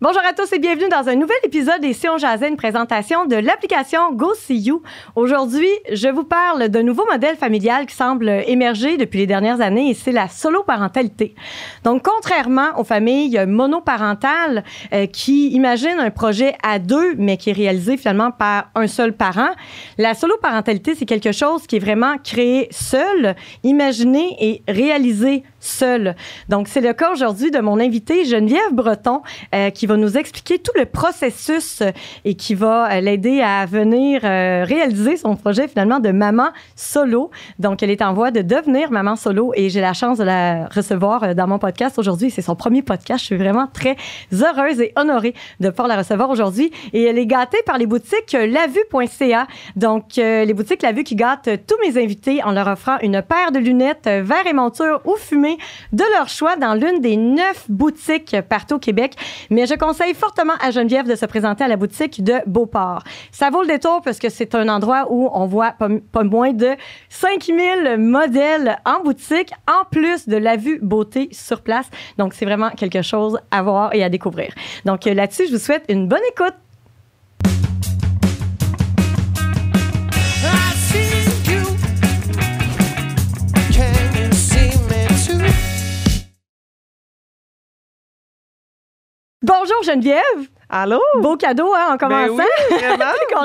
Bonjour à tous et bienvenue dans un nouvel épisode des Si on une présentation de l'application Go See You. Aujourd'hui, je vous parle d'un nouveau modèle familial qui semble émerger depuis les dernières années et c'est la solo-parentalité. Donc, contrairement aux familles monoparentales euh, qui imaginent un projet à deux mais qui est réalisé finalement par un seul parent, la solo-parentalité, c'est quelque chose qui est vraiment créé seul, imaginé et réalisé seul. Donc, c'est le cas aujourd'hui de mon invité Geneviève Breton euh, qui va nous expliquer tout le processus euh, et qui va euh, l'aider à venir réaliser son projet finalement de maman solo. Donc, elle est en voie de devenir maman solo et j'ai la chance de la recevoir dans mon podcast aujourd'hui. C'est son premier podcast. Je suis vraiment très heureuse et honorée de pouvoir la recevoir aujourd'hui. Et elle est gâtée par les boutiques lavue.ca. Donc, les boutiques La Vue qui gâtent tous mes invités en leur offrant une paire de lunettes, verre et monture ou fumée de leur choix dans l'une des neuf boutiques partout au Québec. Mais je conseille fortement à Geneviève de se présenter à la boutique de Beauport. Ça vaut le détour parce que c'est un endroit où on voit pas, pas moins de 5000 modèles en boutique, en plus de la vue beauté sur place. Donc, c'est vraiment quelque chose à voir et à découvrir. Donc, euh, là-dessus, je vous souhaite une bonne écoute. Bonjour Geneviève! Allô? Beau cadeau, hein, en Ben commençant. oui, vraiment.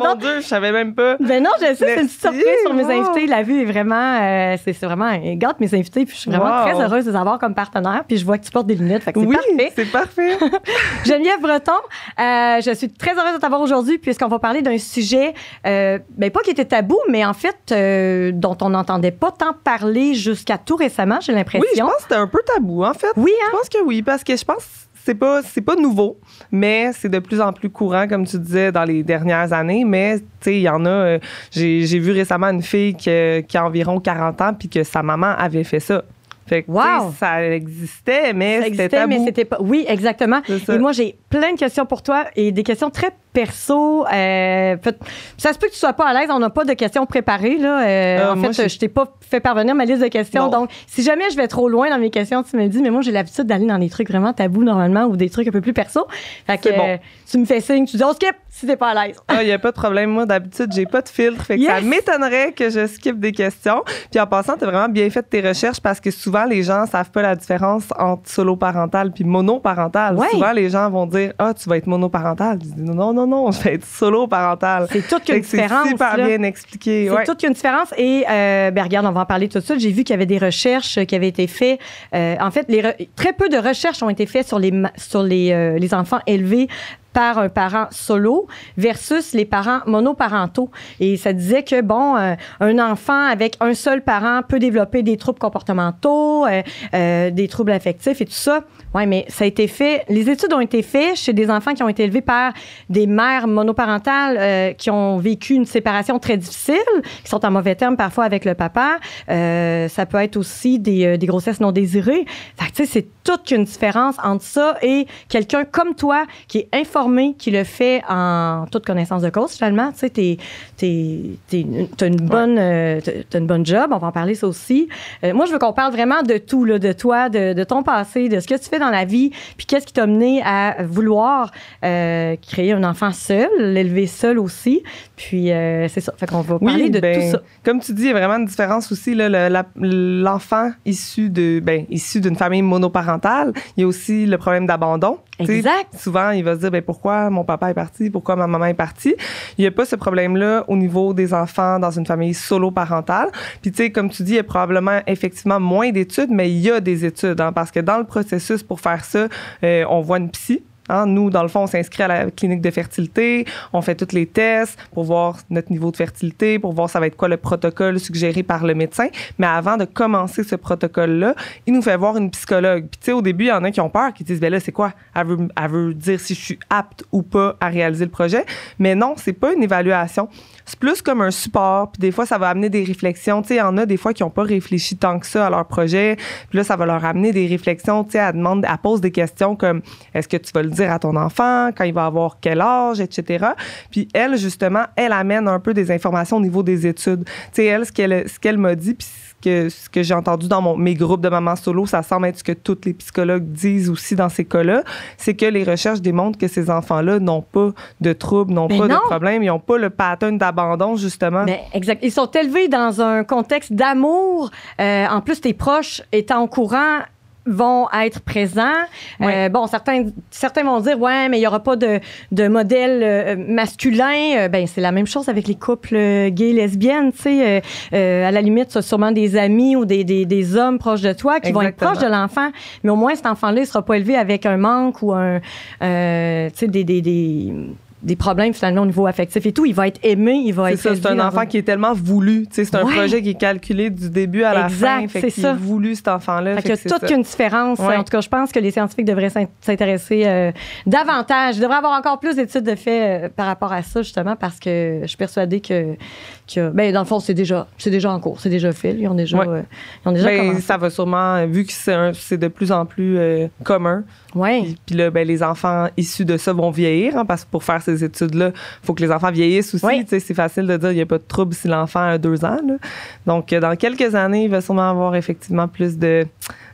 Mon Dieu, je savais même pas. Ben non, je sais, c'est une surprise sur mes wow. invités. La vue est vraiment, euh, c'est vraiment, elle gâte mes invités, puis je suis vraiment Wow. très heureuse de les avoir comme partenaire. Puis je vois que tu portes des lunettes, fait que c'est Oui, parfait. c'est parfait. Geneviève Breton, euh, je suis très heureuse de t'avoir aujourd'hui puisqu'on va parler d'un sujet, euh, ben pas qui était tabou, mais en fait euh, dont on n'entendait pas tant parler jusqu'à tout récemment, j'ai l'impression. Oui, je pense que c'était un peu tabou, en fait. Oui, hein? Je pense que oui, parce que je pense c'est pas c'est pas nouveau, mais c'est de plus en plus courant, comme tu disais, dans les dernières années. Mais tu sais, il y en a. euh, j'ai j'ai vu récemment une fille que- qui a environ 40 ans, puis que sa maman avait fait ça. Fait que Wow! ça existait, mais Ça c'était existait, tabou. mais c'était pas. Oui, exactement. Et moi, j'ai plein de questions pour toi et des questions très perso. Euh, ça se peut que tu sois pas à l'aise. On n'a pas de questions préparées là. Euh, Euh, en fait, je t'ai pas fait parvenir ma liste de questions. Non. Donc, si jamais je vais trop loin dans mes questions, tu me dis. Mais moi, j'ai l'habitude d'aller dans des trucs vraiment tabous normalement ou des trucs un peu plus perso. Fait que bon. tu me fais signe, tu dis on skip si t'es pas à l'aise. Ah, il n'y a pas de problème. Moi, d'habitude, j'ai pas de filtre. Fait que ça m'étonnerait que je skip des questions. Puis en passant, tu as vraiment bien fait tes recherches parce que souvent, les gens savent pas la différence entre solo-parental puis monoparental. Ouais. Souvent, les gens vont dire Ah, tu vas être monoparental. Dis Non, non, non, je vais être solo-parental. C'est toute qu'une que C'est différence. super là. bien expliqué. C'est Ouais. toute une différence. Et, euh, ben, regarde, on va en parler tout de suite. J'ai vu qu'il y avait des recherches qui avaient été faites. Euh, en fait, les très peu de recherches ont été faites sur les, sur les, euh, les enfants élevés par un parent solo versus les parents monoparentaux. Et ça disait que, bon, euh, un enfant avec un seul parent peut développer des troubles comportementaux, euh, euh, des troubles affectifs et tout ça. Oui, mais ça a été fait, les études ont été faites chez des enfants qui ont été élevés par des mères monoparentales qui ont vécu une séparation très difficile, qui sont en mauvais termes parfois avec le papa. Ça peut être aussi des, des grossesses non désirées. Fait que, tu sais, c'est toute qu'une différence entre ça et quelqu'un comme toi qui est informé, qui le fait en toute connaissance de cause, finalement. Tu sais, t'es, t'es, t'es, t'as une bonne, euh, t'as- une bonne job. On va en parler ça aussi. Euh, moi, je veux qu'on parle vraiment de tout, là, de toi, de, de ton passé, de ce que tu fais dans la vie, puis qu'est-ce qui t'a mené à vouloir euh, créer un enfant seul, l'élever seul aussi. Puis c'est ça. Fait qu'on va parler de ben, tout ça. Comme tu dis, il y a vraiment une différence aussi. là, le- la- L'enfant issu de ben, issu d'une famille monoparentale, il y a aussi le problème d'abandon. Exact. Souvent, il va se dire ben, pourquoi mon papa est parti, pourquoi ma maman est partie? Il n'y a pas ce problème-là au niveau des enfants dans une famille solo-parentale. Puis, tu sais, comme tu dis, il y a probablement effectivement moins d'études, mais il y a des études, hein, parce que dans le processus pour faire ça, euh, on voit une psy. Hein, nous, dans le fond, on s'inscrit à la clinique de fertilité, on fait tous les tests pour voir notre niveau de fertilité, pour voir ça va être quoi le protocole suggéré par le médecin. Mais avant de commencer ce protocole-là, il nous fait voir une psychologue. Puis tu sais, au début, il y en a qui ont peur, qui disent, ben là, c'est quoi? Elle veut, elle veut dire si je suis apte ou pas à réaliser le projet. Mais non, c'est pas une évaluation. C'est plus comme un support. Puis des fois, ça va amener des réflexions. Tu sais, il y en a des fois qui n'ont pas réfléchi tant que ça à leur projet. Puis là, ça va leur amener des réflexions. Tu sais, elle demande, elle pose des questions comme, est-ce que tu vas le dire à ton enfant, quand il va avoir quel âge, etc. Puis elle, justement, elle amène un peu des informations au niveau des études. Tu sais, elle, ce qu'elle ce m'a dit, que, ce que j'ai entendu dans mon, mes groupes de mamans solo, ça semble être ce que tous les psychologues disent aussi dans ces cas-là, c'est que les recherches démontrent que ces enfants-là n'ont pas de troubles, n'ont pas non. de problèmes, ils n'ont pas le pattern d'abandon, justement. Mais exact. Ils sont élevés dans un contexte d'amour. Euh, en plus, tes proches étant au courant vont être présents. Ouais. Euh, bon, certains, certains vont dire, ouais, mais il n'y aura pas de, de modèle euh, masculin. Euh, ben, c'est la même chose avec les couples euh, gays, lesbiennes, tu sais. À la limite, tu as sûrement des amis ou des, des, des hommes proches de toi qui vont être proches de l'enfant. Mais au moins, cet enfant-là, il sera pas élevé avec un manque ou un, euh, tu sais, des, des, des, des problèmes finalement au niveau affectif et tout. Il va être aimé, il va C'est être ça, c'est un enfant qui est tellement voulu. C'est un Ouais. projet qui est calculé du début à la Exact, fin. Fait c'est ça. est voulu, cet enfant-là. Fait Fait qu'il y a c'est toute ça. qu'une différence. Ouais. En tout cas, je pense que les scientifiques devraient s'in- s'intéresser euh, davantage. Il devrait y avoir encore plus d'études de fait euh, par rapport à ça, justement, parce que je suis persuadée que, que ben, dans le fond, c'est déjà, c'est déjà en cours, c'est déjà fait. Ils ont déjà, Ouais. euh, ils ont déjà Ben, ça va sûrement, vu que c'est c'est de plus en plus commun. Ouais. Puis, puis là, ben, les enfants issus de ça vont vieillir, hein, parce que pour faire ces études-là, il faut que les enfants vieillissent aussi. Sais, C'est facile de dire qu'il n'y a pas de trouble si l'enfant a deux ans. là. Donc, euh, dans quelques années, il va sûrement avoir effectivement plus de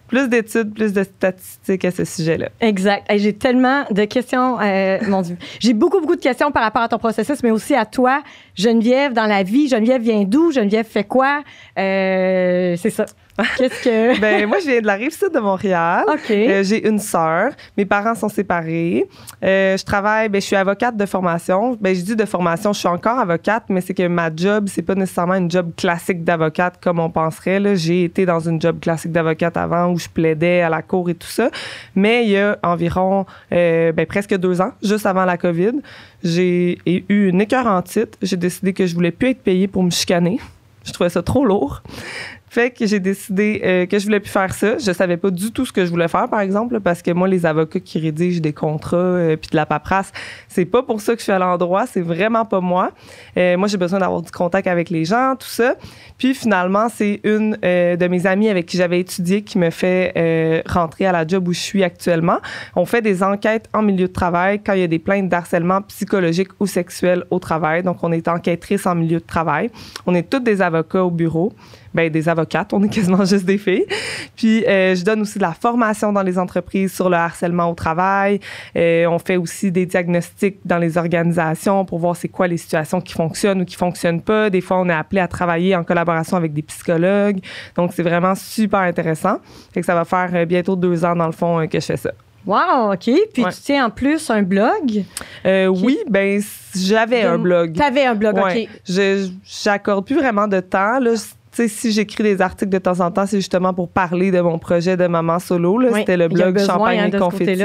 plus d'études, plus de statistiques à ce sujet-là. Exact. J'ai tellement de questions, euh, mon Dieu. J'ai beaucoup, beaucoup de questions par rapport à ton processus, mais aussi à toi, Geneviève, dans la vie. Geneviève vient d'où? Geneviève fait quoi? Euh, c'est ça. Qu'est-ce que... Ben, moi, je viens de la rive sud de Montréal. OK. Euh, j'ai une sœur. Mes parents sont séparés. Euh, je travaille, ben, je suis avocate de formation. Ben, je dis de formation, je suis encore avocate, mais c'est que ma job, c'est pas nécessairement une job classique d'avocate comme on penserait. là. J'ai été dans une job classique d'avocate avant où je plaidais à la cour et tout ça. Mais il y a environ euh, ben, presque deux ans, juste avant la COVID, j'ai eu une écœurantite. J'ai décidé que je voulais plus être payée pour me chicaner. Je trouvais ça trop lourd. Fait que j'ai décidé euh, que je voulais plus faire ça. Je savais pas du tout ce que je voulais faire, par exemple, parce que moi, les avocats qui rédigent des contrats euh, puis de la paperasse, c'est pas pour ça que je suis à l'endroit. C'est vraiment pas moi. Euh, moi, j'ai besoin d'avoir du contact avec les gens, tout ça. Puis finalement, c'est une euh, de mes amies avec qui j'avais étudié qui me fait euh, rentrer à la job où je suis actuellement. On fait des enquêtes en milieu de travail quand il y a des plaintes d'harcèlement psychologique ou sexuel au travail. Donc, on est enquêtrice en milieu de travail. On est toutes des avocats au bureau. Ben, des avocates, on est quasiment juste des filles. Puis, euh, je donne aussi de la formation dans les entreprises sur le harcèlement au travail. Euh, on fait aussi des diagnostics dans les organisations pour voir c'est quoi les situations qui fonctionnent ou qui fonctionnent pas. Des fois, on est appelé à travailler en collaboration avec des psychologues. Donc, c'est vraiment super intéressant. Fait que ça va faire euh, bientôt deux ans, dans le fond, que je fais ça. Wow, OK. Puis Ouais. tu tiens en plus un blog? Euh, Oui, ben, j'avais un blog. T'avais un blog, Ouais. OK. Je j'accorde plus vraiment de temps. Là. Si j'écris des articles de temps en temps, c'est justement pour parler de mon projet de maman solo. Oui. C'était le blog besoin, Champagne hein, et de Confetti.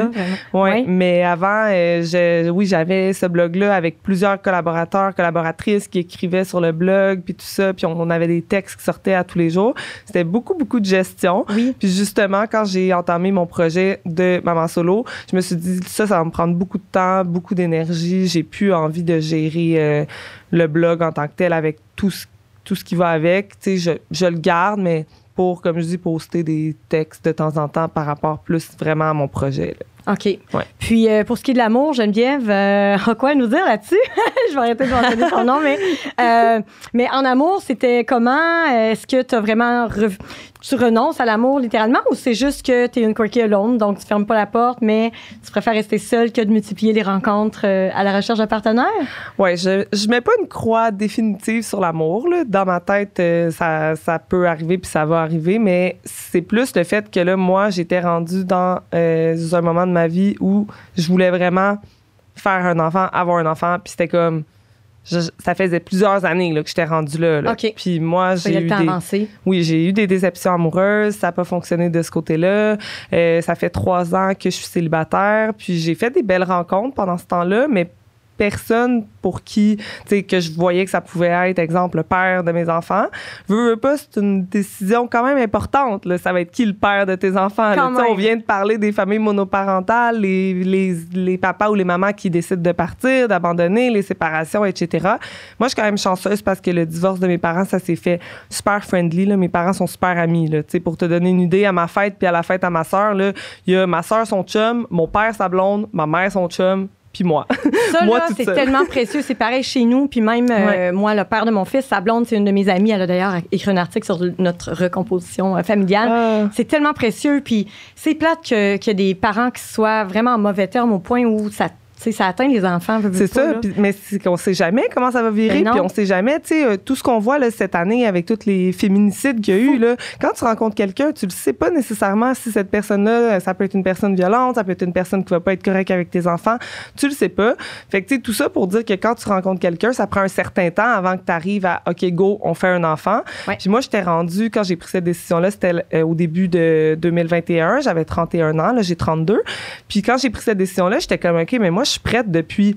Ouais, mais avant, euh, je- oui, j'avais ce blog-là avec plusieurs collaborateurs, collaboratrices qui écrivaient sur le blog, puis tout ça, puis on, on avait des textes qui sortaient à tous les jours. C'était beaucoup, beaucoup de gestion. Oui. Puis justement, quand j'ai entamé mon projet de maman solo, je me suis dit, ça, ça va me prendre beaucoup de temps, beaucoup d'énergie. J'ai plus envie de gérer euh, le blog en tant que tel avec tout ce, tout ce qui va avec. Tu sais, je, je le garde, mais pour, comme je dis, poster des textes de temps en temps par rapport plus vraiment à mon projet. là. OK. Ouais. Puis euh, pour ce qui est de l'amour, Geneviève, euh, a quoi nous dire là-dessus? Je vais arrêter de mentionner son nom, mais, euh, mais en amour, c'était comment? Est-ce que tu as vraiment. rev- Tu renonces à l'amour littéralement ou c'est juste que tu es une quirky alone, donc tu fermes pas la porte, mais tu préfères rester seule que de multiplier les rencontres euh, à la recherche d'un partenaire? Ouais, je, je mets pas une croix définitive sur l'amour. Dans ma tête, euh, ça, ça peut arriver puis ça va arriver, mais c'est plus le fait que là, moi, j'étais rendue dans euh, un moment de ma vie où je voulais vraiment faire un enfant, avoir un enfant, puis c'était comme je- ça faisait plusieurs années là, que j'étais rendue là. là. OK. Puis moi, j'ai eu des, oui, j'ai eu des déceptions amoureuses. Ça n'a pas fonctionné de ce côté-là. Euh, ça fait trois ans que je suis célibataire. Puis j'ai fait des belles rencontres pendant ce temps-là, mais personne pour qui, tu sais, que je voyais que ça pouvait être, exemple, le père de mes enfants. Veux, veux pas, c'est une décision quand même importante. Là. Ça va être qui le père de tes enfants? là? On vient de parler des familles monoparentales, les, les, les papas ou les mamans qui décident de partir, d'abandonner, les séparations, etc. Moi, je suis quand même chanceuse parce que le divorce de mes parents, ça s'est fait super friendly. Là. Mes parents sont super amis. Là. Tu sais, Pour te donner une idée, à ma fête puis à la fête à ma soeur, il y a ma soeur, son chum, mon père, sa blonde, ma mère, son chum, puis moi. Ça, Moi, c'est tellement précieux. C'est pareil chez nous. Puis même, euh, moi, le père de mon fils, sa blonde, c'est une de mes amies. Elle a d'ailleurs écrit un article sur notre recomposition euh, familiale. Ah. C'est tellement précieux. Puis c'est plate que- qu'il y ait des parents qui soient vraiment en mauvais terme au point où ça, tu sais, ça atteint les enfants. C'est ça, mais c'est qu'on sait jamais comment ça va virer, Ben non. puis on sait jamais, tu sais, euh, tout ce qu'on voit là, cette année avec tous les féminicides qu'il y a eu, là, quand tu rencontres quelqu'un, tu ne sais pas nécessairement si cette personne-là, euh, ça peut être une personne violente, ça peut être une personne qui va pas être correcte avec tes enfants, tu le sais pas. Fait que, tu sais, tout ça pour dire que quand tu rencontres quelqu'un, ça prend un certain temps avant que tu arrives à, OK, go, on fait un enfant. Puis moi, j'étais rendue, quand j'ai pris cette décision-là, c'était euh, au début de 2021, j'avais 31 ans, là, j'ai 32. Puis quand j'ai pris cette décision-là, j'étais comme, OK, mais moi, je suis prête depuis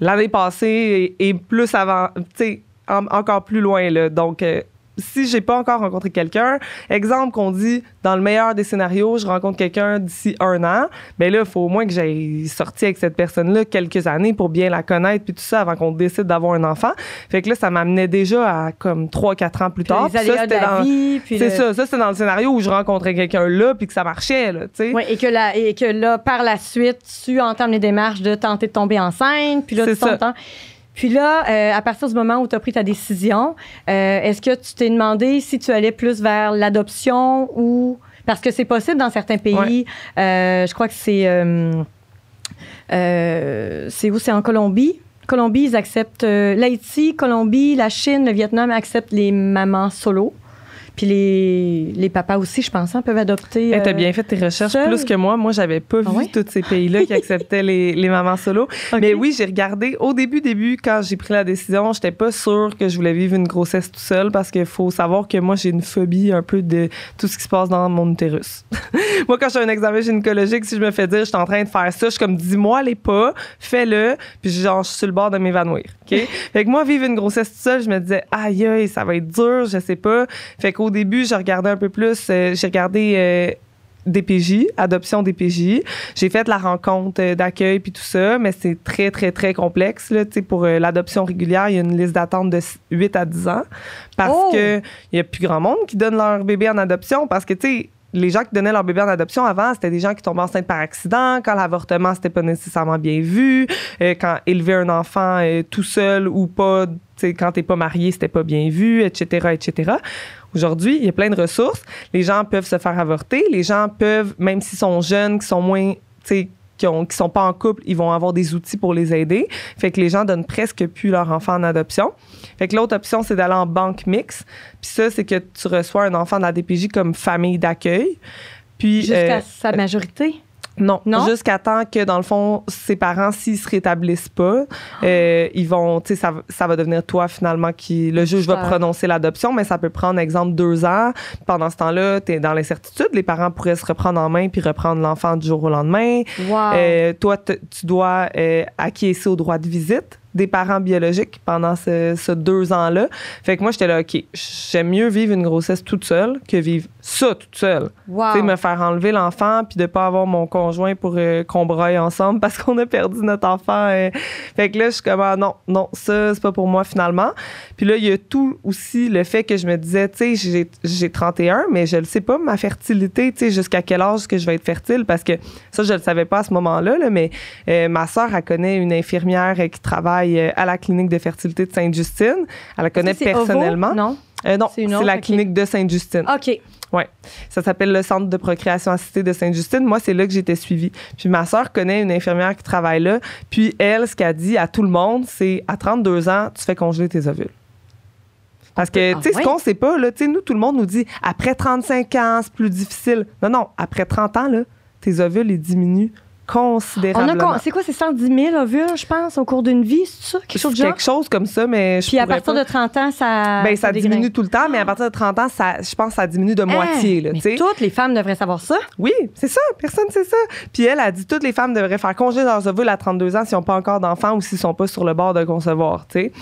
l'année passée et, plus avant, tu sais, en- encore plus loin, là. Donc, euh, si j'ai pas encore rencontré quelqu'un, exemple qu'on dit, dans le meilleur des scénarios, je rencontre quelqu'un d'ici un an, ben là, il faut au moins que j'aille sorti avec cette personne-là quelques années pour bien la connaître, puis tout ça, avant qu'on décide d'avoir un enfant. Fait que là, ça m'amenait déjà à comme 3-4 ans plus tard. Puis ça, c'était dans- vie. puis C'est le- ça, ça c'était dans le scénario où je rencontrais quelqu'un là, puis que ça marchait, là, tu sais. Ouais, et, que la, et que là, par la suite, tu entames les démarches de tenter de tomber enceinte. Puis là, C'est tu t'entends. Puis là, euh, à partir du moment où tu as pris ta décision, euh, est-ce que tu t'es demandé si tu allais plus vers l'adoption ou. Parce que c'est possible dans certains pays. Euh, je crois que c'est. c'est où? C'est en Colombie. Colombie, ils acceptent. L'Haïti, Colombie, la Chine, le Vietnam acceptent les mamans solo. Puis les, les papas aussi, je pense, hein, peuvent adopter. Hey, T'as euh, bien fait tes recherches seul. plus que moi. Moi, j'avais pas Ah vu tous ces pays-là qui acceptaient les, les mamans solo. Mais oui, j'ai regardé au début, début, quand j'ai pris la décision, j'étais pas sûre que je voulais vivre une grossesse tout seul parce qu'il faut savoir que moi, j'ai une phobie un peu de tout ce qui se passe dans mon utérus. moi, quand je fais un examen gynécologique, si je me fais dire, je suis en train de faire ça, je suis comme, dis-moi les pas, fais-le, puis genre, je suis sur le bord de m'évanouir. OK? fait que moi, vivre une grossesse tout seul, je me disais, aïe, aïe, ça va être dur, je sais pas. Fait qu'au début, je regardais un peu plus, euh, j'ai regardé. euh, DPJ, adoption DPJ. J'ai fait la rencontre euh, d'accueil puis tout ça, mais c'est très, très, très complexe. Là. Pour euh, l'adoption régulière, il y a une liste d'attente de 8 à 10 ans parce Oh! que il y a plus grand monde qui donne leur bébé en adoption parce que, tu sais, les gens qui donnaient leur bébé en adoption avant, c'était des gens qui tombaient enceintes par accident, quand l'avortement, c'était pas nécessairement bien vu, euh, quand élever un enfant euh, tout seul ou pas, quand t'es pas marié, c'était pas bien vu, etc., etc. Aujourd'hui, il y a plein de ressources. Les gens peuvent se faire avorter. Les gens peuvent, même s'ils sont jeunes, qui sont moins, tu sais, qui, ont, qui sont pas en couple, ils vont avoir des outils pour les aider. Fait que les gens donnent presque plus leur enfant en adoption. Fait que l'autre option, c'est d'aller en banque mixte. Puis ça, c'est que tu reçois un enfant de la DPJ comme famille d'accueil. Puis Jusqu'à euh, sa majorité. Non, Non? jusqu'à temps que, dans le fond, ses parents, s'ils se rétablissent pas, euh, ils vont, tu sais, ça, ça va devenir toi, finalement, qui, le juge va prononcer l'adoption, mais ça peut prendre, exemple, deux ans. Pendant ce temps-là, tu es dans l'incertitude. Les parents pourraient se reprendre en main puis reprendre l'enfant du jour au lendemain. Wow. Euh, toi, tu dois euh, acquiescer au droit de visite des parents biologiques pendant ce, ce deux ans-là. Fait que moi, j'étais là, OK, j'aime mieux vivre une grossesse toute seule que vivre ça toute seule. wow. Tu sais, me faire enlever l'enfant puis de pas avoir mon conjoint pour euh, qu'on broye ensemble parce qu'on a perdu notre enfant. euh. Fait que là, je suis comme, ah, non, non, ça, c'est pas pour moi finalement. Puis là, il y a tout aussi le fait que je me disais, tu sais, j'ai- j'ai 31, mais je le sais pas, ma fertilité, tu sais, jusqu'à quel âge que je vais être fertile? Parce que ça, je le savais pas à ce moment-là, là, mais euh, ma soeur, elle connaît une infirmière euh, qui travaille euh, à la clinique de fertilité de Sainte-Justine. Elle la connaît personnellement. Ovo? Non? Euh, non, C'est la clinique de Sainte-Justine. OK. Ouais. Ça s'appelle le Centre de procréation assistée de Sainte-Justine. Moi, c'est là que j'étais suivie. Puis ma sœur connaît une infirmière qui travaille là. Puis elle, ce qu'elle dit à tout le monde, c'est à 32 ans, tu fais congeler tes ovules. Parce que, Ah tu sais, ce qu'on sait pas, là, tu sais, nous, tout le monde nous dit après 35 ans, c'est plus difficile. Non, non, après 30 ans, là, tes ovules, ils diminuent considérablement. con- c'est quoi, c'est 110 000 ovules, je pense, au cours d'une vie, c'est ça? Quelque chose de C'est genre? quelque chose comme ça, mais je Puis à partir pas- de 30 ans, ça. Ben, ça diminue tout le temps, mais à partir de 30 ans, ça, je pense que ça diminue de moitié. Hein? Là, Mais tu sais. toutes les femmes devraient savoir ça. Oui, c'est ça. Personne sait ça. Puis elle a dit toutes les femmes devraient faire congé leurs ovules à 32 ans s'ils n'ont pas encore d'enfants ou s'ils sont pas sur le bord de concevoir, sais.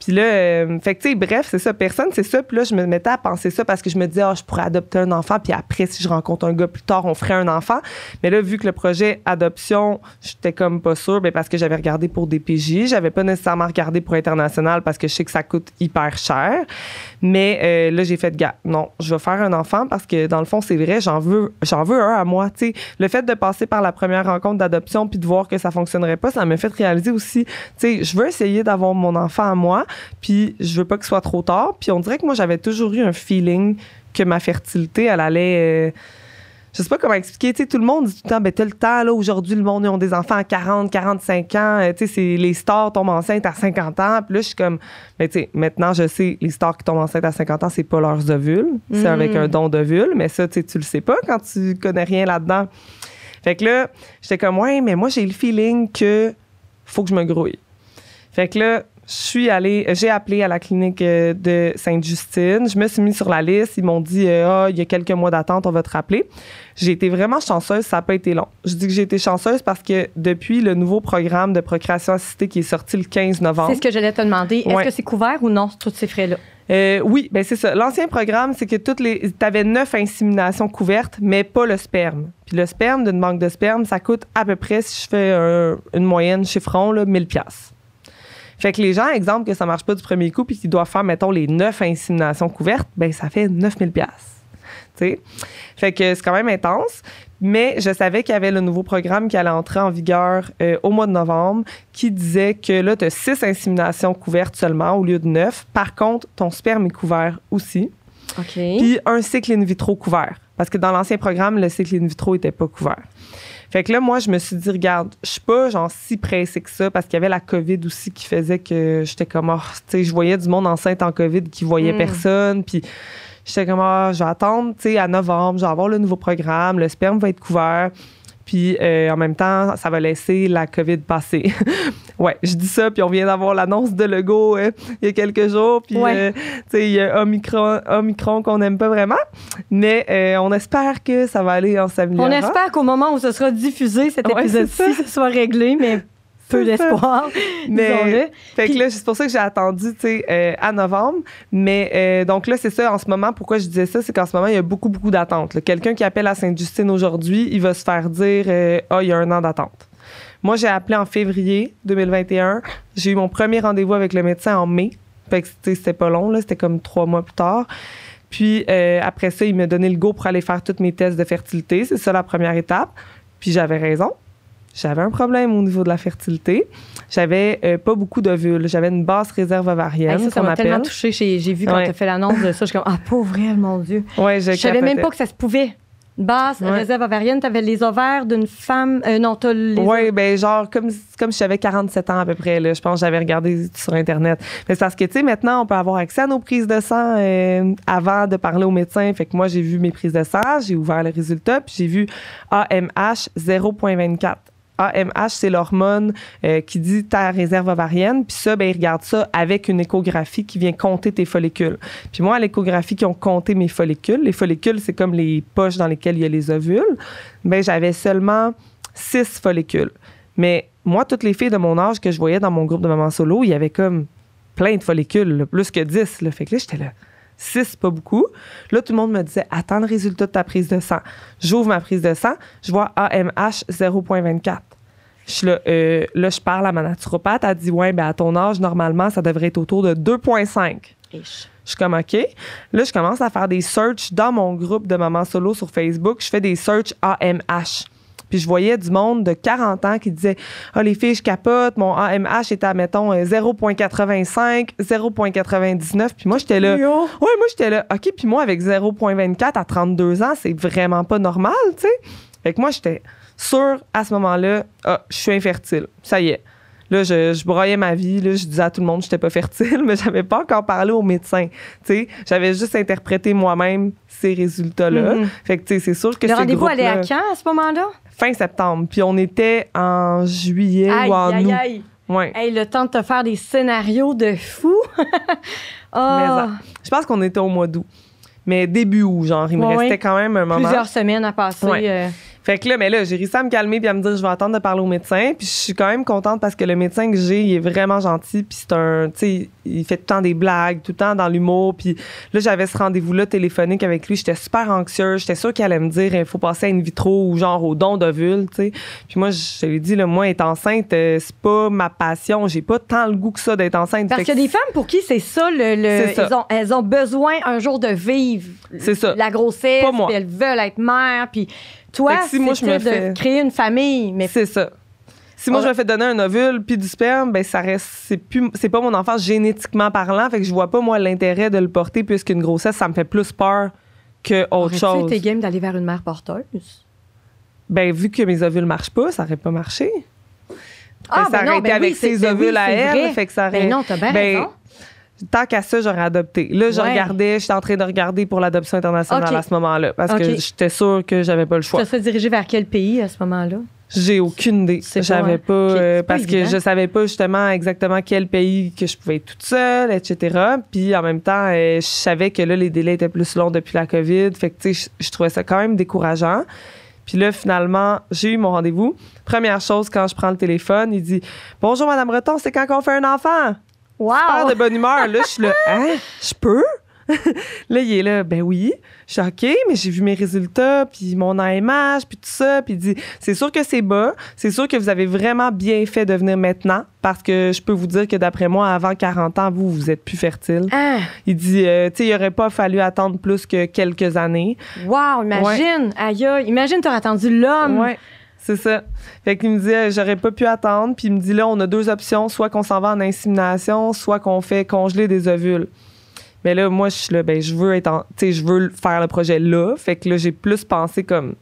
Puis là, euh, fait que, tu sais, bref, c'est ça. Personne, c'est ça. Puis là, je me mettais à penser ça parce que je me disais, ah, je pourrais adopter un enfant. Puis après, si je rencontre un gars plus tard, on ferait un enfant. Mais là, vu que le projet adoption, j'étais comme pas sûre, ben parce que j'avais regardé pour des PJ. J'avais pas nécessairement regardé pour international parce que je sais que ça coûte hyper cher. Mais euh, là, j'ai fait, gars, non, je vais faire un enfant parce que dans le fond, c'est vrai, j'en veux, j'en veux un à moi. Tu sais, le fait de passer par la première rencontre d'adoption puis de voir que ça fonctionnerait pas, ça m'a fait réaliser aussi, tu sais, je veux essayer d'avoir mon enfant à moi, puis je veux pas qu'il soit trop tard. Puis on dirait que moi, j'avais toujours eu un feeling que ma fertilité, elle allait. euh, je sais pas comment expliquer. Tu sais, tout le monde dit tout le temps, ben, t'as le temps, là, aujourd'hui, le monde, ils ont des enfants à 40, 45 ans. Euh, tu sais, c'est- les stars tombent enceintes à 50 ans. Puis là, je suis comme, ben, tu sais, maintenant, je sais, les stars qui tombent enceintes à 50 ans, c'est pas leurs ovules. C'est Mm. avec un don d'ovules. Mais ça, tu sais, tu le sais pas quand tu connais rien là-dedans. Fait que là, j'étais comme, ouais, mais moi, j'ai le feeling que faut que je me grouille. Fait que là, je suis allée, j'ai appelé à la clinique euh, de Sainte-Justine. Je me suis mis sur la liste. Ils m'ont dit, euh, ah, il y a quelques mois d'attente, on va te rappeler. J'ai été vraiment chanceuse, ça n'a pas été long. Je dis que j'ai été chanceuse parce que depuis le nouveau programme de procréation assistée qui est sorti le 15 novembre. C'est ce que j'allais te demander. Est-ce Ouais. que c'est couvert ou non, tous ces frais-là? Euh, oui, ben c'est ça. L'ancien programme, c'est que toutes les, t'avais neuf inséminations couvertes, mais pas le sperme. Puis le sperme d'une banque de sperme, ça coûte à peu près, si je fais un- une moyenne chiffron, là, 1000 pièces. Fait que les gens, exemple que ça marche pas du premier coup, puis qu'ils doivent faire, mettons, les neuf inséminations couvertes, ben ça fait 9000 pièces. Tu sais? Fait que c'est quand même intense. Mais je savais qu'il y avait le nouveau programme qui allait entrer en vigueur euh, au mois de novembre qui disait que là, tu as six inséminations couvertes seulement au lieu de neuf. Par contre, ton sperme est couvert aussi. OK. Puis un cycle in vitro couvert. Parce que dans l'ancien programme, le cycle in vitro était pas couvert. Fait que là, moi, je me suis dit, regarde, je suis pas genre si pressée que ça parce qu'il y avait la COVID aussi qui faisait que j'étais comme, oh, tu sais, je voyais du monde enceinte en COVID qui voyait Mm. personne. Puis j'étais comme, ah, je vais attendre, tu sais, à novembre, je vais avoir le nouveau programme, le sperme va être couvert. Puis euh, en même temps, ça va laisser la COVID passer. ouais, je dis ça, puis on vient d'avoir l'annonce de Lego euh, il y a quelques jours. Puis, Ouais. euh, tu sais, il y a Omicron, Omicron qu'on n'aime pas vraiment. Mais euh, on espère que ça va aller en On s'améliorant. espère qu'au moment où ce sera diffusé, cet épisode-ci, ce soit réglé, mais peu d'espoir. Mais-. Fait que là, c'est pour ça que j'ai attendu, tu sais, euh, à novembre. Mais euh, donc là, c'est ça, en ce moment, pourquoi je disais ça, c'est qu'en ce moment, il y a beaucoup, beaucoup d'attentes. Quelqu'un qui appelle à Sainte-Justine aujourd'hui, il va se faire dire, euh, ah, il y a un an d'attente. Moi, j'ai appelé en février 2021. J'ai eu mon premier rendez-vous avec le médecin en mai. Fait que tu sais, c'était pas long, là, c'était comme trois mois plus tard. Puis après ça, il m'a donné le go pour aller faire tous mes tests de fertilité. C'est ça la première étape. Puis j'avais raison. J'avais un problème au niveau de la fertilité. J'avais euh, pas beaucoup d'ovules. J'avais une basse réserve ovarienne, Hey, ça, m'a tellement touchée. J'ai vu quand Ouais. tu as fait l'annonce de ça. Je suis comme, ah, pauvre elle, mon Dieu. Ouais, Je savais même pas que ça se pouvait. Basse Ouais. réserve ovarienne, tu avais les ovaires d'une femme. euh, non, tu les. Oui, ben genre comme comme si j'avais 47 ans à peu près là, je pense que j'avais regardé sur internet. Mais c'est parce que tu sais maintenant on peut avoir accès à nos prises de sang euh, avant de parler au médecin. Fait que moi j'ai vu mes prises de sang, j'ai ouvert le résultat puis j'ai vu AMH 0.24. AMH, c'est l'hormone euh, qui dit ta réserve ovarienne. Puis ça, ben, ils regardent ça avec une échographie qui vient compter tes follicules. Puis moi, à l'échographie qui ont compté mes follicules, les follicules, c'est comme les poches dans lesquelles il y a les ovules, ben, j'avais seulement six follicules. Mais moi, toutes les filles de mon âge que je voyais dans mon groupe de mamans solo, il y avait comme plein de follicules, plus que 10. Là. Fait que là, j'étais là. 6, pas beaucoup. Là, tout le monde me disait Attends le résultat de ta prise de sang. J'ouvre ma prise de sang, je vois AMH 0.24. Je suis là, euh, là, je parle à ma naturopathe. Elle dit Ouais, ben à ton âge, normalement, ça devrait être autour de 2.5. Ish. Je suis comme OK. Là, je commence à faire des searches dans mon groupe de mamans solo sur Facebook. Je fais des searches AMH. Puis je voyais du monde de 40 ans qui disait Ah, les filles, je capote, mon AMH est à, mettons, euh, 0,85, 0,99. Puis moi, j'étais là. Ouais, moi, j'étais là. OK, puis moi, avec 0,24 à 32 ans, c'est vraiment pas normal, tu sais. Fait que moi, j'étais sûre à ce moment-là, ah, je suis infertile. Ça y est. Là, je, je broyais ma vie. Là, je disais à tout le monde que j'étais pas fertile, mais j'avais pas encore parlé au médecin. Tu sais, j'avais juste interprété moi-même ces résultats-là. Mhm. Fait que, tu sais, c'est sûr que Le rendez-vous allait à quand à ce moment-là? Fin septembre. Puis on était en juillet Aïe, ou en aïe, août. aïe. Ouais. Hey, le temps de te faire des scénarios de fou. Ah, Je pense qu'on était au mois d'août. Mais début août, genre, il me Ouais, restait quand même un moment. plusieurs semaines à passer. Ouais. euh, Fait que là, mais là, j'ai réussi à me calmer puis à me dire, je vais attendre de parler au médecin. Puis je suis quand même contente parce que le médecin que j'ai, il est vraiment gentil. Puis c'est un, tu sais, il fait tout le temps des blagues, tout le temps dans l'humour. Puis là, j'avais ce rendez-vous-là téléphonique avec lui. J'étais super anxieuse. J'étais sûre qu'il allait me dire, il faut passer à in vitro ou genre au don d'ovule, tu sais. Puis moi, je lui ai dit, là, moi, être enceinte, euh, c'est pas ma passion. J'ai pas tant le goût que ça d'être enceinte. Parce qu'il y a des femmes pour qui c'est ça, le, le- C'est ça. Elles, ont, elles ont besoin un jour de vivre C'est ça. la grossesse, Pas moi. elles veulent être mères, puis toi, si moi, je me de fais- créer une famille, mais C'est ça. Si moi je me fais donner un ovule puis du sperme, ben ça reste c'est plus c'est pas mon enfant génétiquement parlant, fait que je vois pas moi l'intérêt de le porter puisqu'une grossesse ça me fait plus peur que autre chose. été game d'aller vers une mère porteuse? Ben vu que mes ovules marchent pas, ça aurait pas marché. Ah, ça ben aurait non, été ben avec oui, ses ben oui, ovules à elle, vrai. fait que ça aurait Ben non, t'as bien Ben, raison. Tant qu'à ça, j'aurais adopté. Là, je Ouais. regardais, j'étais en train de regarder pour l'adoption internationale à ce moment-là parce que j'étais sûre que j'avais pas le choix. te serais dirigé vers quel pays à ce moment-là? J'ai aucune idée. Pas, J'avais hein? pas, euh, pas parce que je savais pas justement exactement quel pays que je pouvais être toute seule, etc. Puis en même temps, euh, je savais que là les délais étaient plus longs depuis la COVID. Fait que tu sais, je, je trouvais ça quand même décourageant. Puis là, finalement, j'ai eu mon rendez-vous. Première chose, quand je prends le téléphone, il dit Bonjour, Madame Breton, c'est quand qu'on fait un enfant? Wow! Super de bonne humeur. Là, je suis là, hein? Je peux? là, il est là, ben oui. Je suis OK, mais j'ai vu mes résultats, puis mon AMH, puis tout ça. Puis il dit, c'est sûr que c'est bas. C'est sûr que vous avez vraiment bien fait de venir maintenant, parce que je peux vous dire que d'après moi, avant 40 ans, vous, vous êtes plus fertile. Ah, Il dit, euh, tu sais, il aurait pas fallu attendre plus que quelques années. wow, imagine! Aïe, aïe, imagine, t'aurais attendu l'homme. Ouais. C'est ça. Fait qu'il me dit, euh, j'aurais pas pu attendre. Puis il me dit, là, on a deux options. Soit qu'on s'en va en insémination, soit qu'on fait congeler des ovules. Mais là, moi, je suis là, ben, je veux être en, tu sais, je veux faire le projet là. Fait que là, j'ai plus pensé comme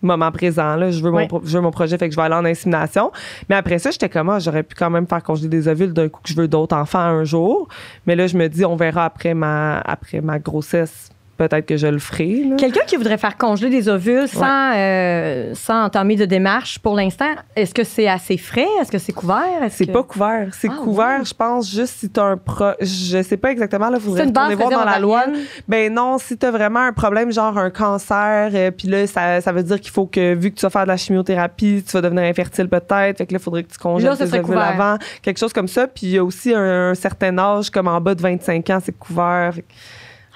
moment présent, là. Je veux, mon, je veux mon projet, fait que je vais aller en insémination. Mais après ça, j'étais comme, ah, j'aurais pu quand même faire congeler des ovules d'un coup que je veux d'autres enfants un jour. Mais là, je me dis, on verra après ma, après ma grossesse. Peut-être que je le ferai. Quelqu'un qui voudrait faire congeler des ovules sans, euh, sans entamer de démarche pour l'instant, est-ce que c'est assez frais? Est-ce que c'est couvert? C'est que- pas couvert. C'est Ah, couvert, ouais. je pense, juste si t'as un pro... Je sais pas exactement, là, base retourner voir dans la loi. Ben non, si t'as vraiment un problème, genre un cancer, euh, puis là, ça, ça veut dire qu'il faut que, vu que tu vas faire de la chimiothérapie, tu vas devenir infertile peut-être, fait que là, il faudrait que tu congèles ce tes ovules couvert. avant, quelque chose comme ça. Puis il y a aussi un, un certain âge, comme en bas de 25 ans, c'est couvert. Fait que-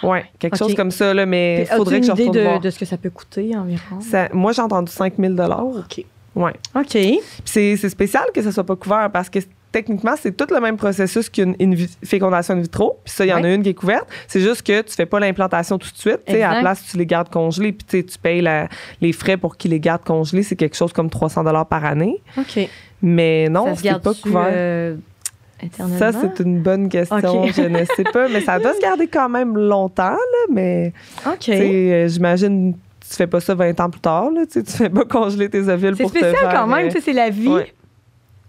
ouais, quelque chose comme ça, là, mais Puis, faudrait que je une idée retourne de, voir. de ce que ça peut coûter environ? Ça- moi, j'ai entendu 5 000 OK. Ouais. OK. Puis c'est spécial que ça soit pas couvert parce que techniquement, c'est tout le même processus qu'une fécondation in vitro. Puis ça, il y en Ouais. a une qui est couverte. C'est juste que tu fais pas l'implantation tout de suite. À la place, tu les gardes congelés. Puis tu payes la- les frais pour qu'ils les gardent congelés. C'est quelque chose comme 300 par année. OK. Mais non, c'est pas couvert. euh, éternellement? Ça, c'est une bonne question. Je ne sais pas. Mais ça doit se garder quand même longtemps. Là, mais OK. tu sais, euh, j'imagine tu fais pas ça 20 ans plus tard. Là, tu fais pas congeler tes ovules C'est pour te spécial faire, quand même, euh, c'est la vie ouais.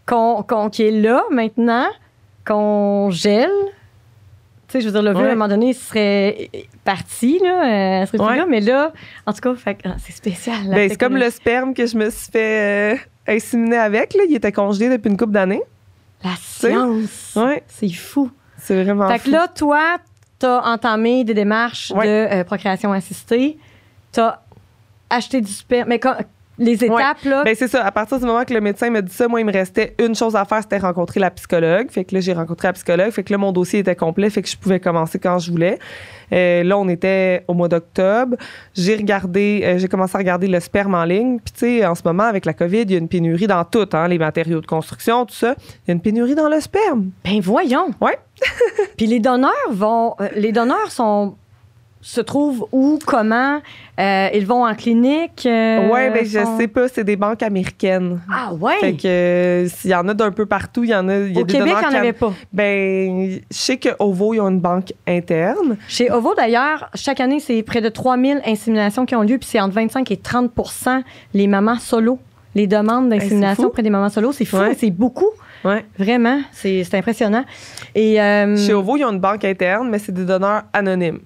qu'on, qui est là maintenant, qu'on gèle. Tu sais, je veux dire, le vieux, Ouais. à un moment donné, il serait parti, là, euh, elle serait plus Ouais. là, mais là, en tout cas, ah, c'est spécial. Ben, c'est comme le sperme que je me suis fait euh, inséminer avec. Là. Il était congelé depuis une couple d'années. La science. Ouais, C'est fou. c'est vraiment Fait que fou. là, toi, t'as entamé des démarches Ouais. de euh, procréation assistée. T'as acheté du sperme. Mais quand- les étapes, là. Ben, c'est ça. À partir du moment que le médecin m'a dit ça, moi, il me restait une chose à faire, c'était rencontrer la psychologue. Fait que là, j'ai rencontré la psychologue. Fait que là, mon dossier était complet. Fait que je pouvais commencer quand je voulais. Euh, là, on était au mois d'octobre. J'ai regardé, euh, j'ai commencé à regarder le sperme en ligne. Puis, tu sais, en ce moment, avec la COVID, il y a une pénurie dans tout, hein, les matériaux de construction, tout ça. Il y a une pénurie dans le sperme. Ben voyons. Ouais. Puis les donneurs vont, euh, les donneurs sont se trouvent où, comment Euh, Ils vont en clinique euh, ouais, ben, je sont- sais pas. C'est des banques américaines. Ah ouais. Fait que euh, s'il y en a d'un peu partout, il y en a. Y a Au des Québec, il n'y en avait pas. Ben, je sais que OVO, ils ont une banque interne. Chez OVO, d'ailleurs, chaque année, c'est près de 3000 inséminations qui ont lieu, puis c'est entre 25 et 30% les mamans solo. Les demandes d'insémination fou. auprès des mamans solo, c'est fou, Ouais. c'est beaucoup. Ouais. Vraiment, c'est c'est impressionnant. Et Chez OVO, ils ont une banque interne, mais c'est des donneurs anonymes.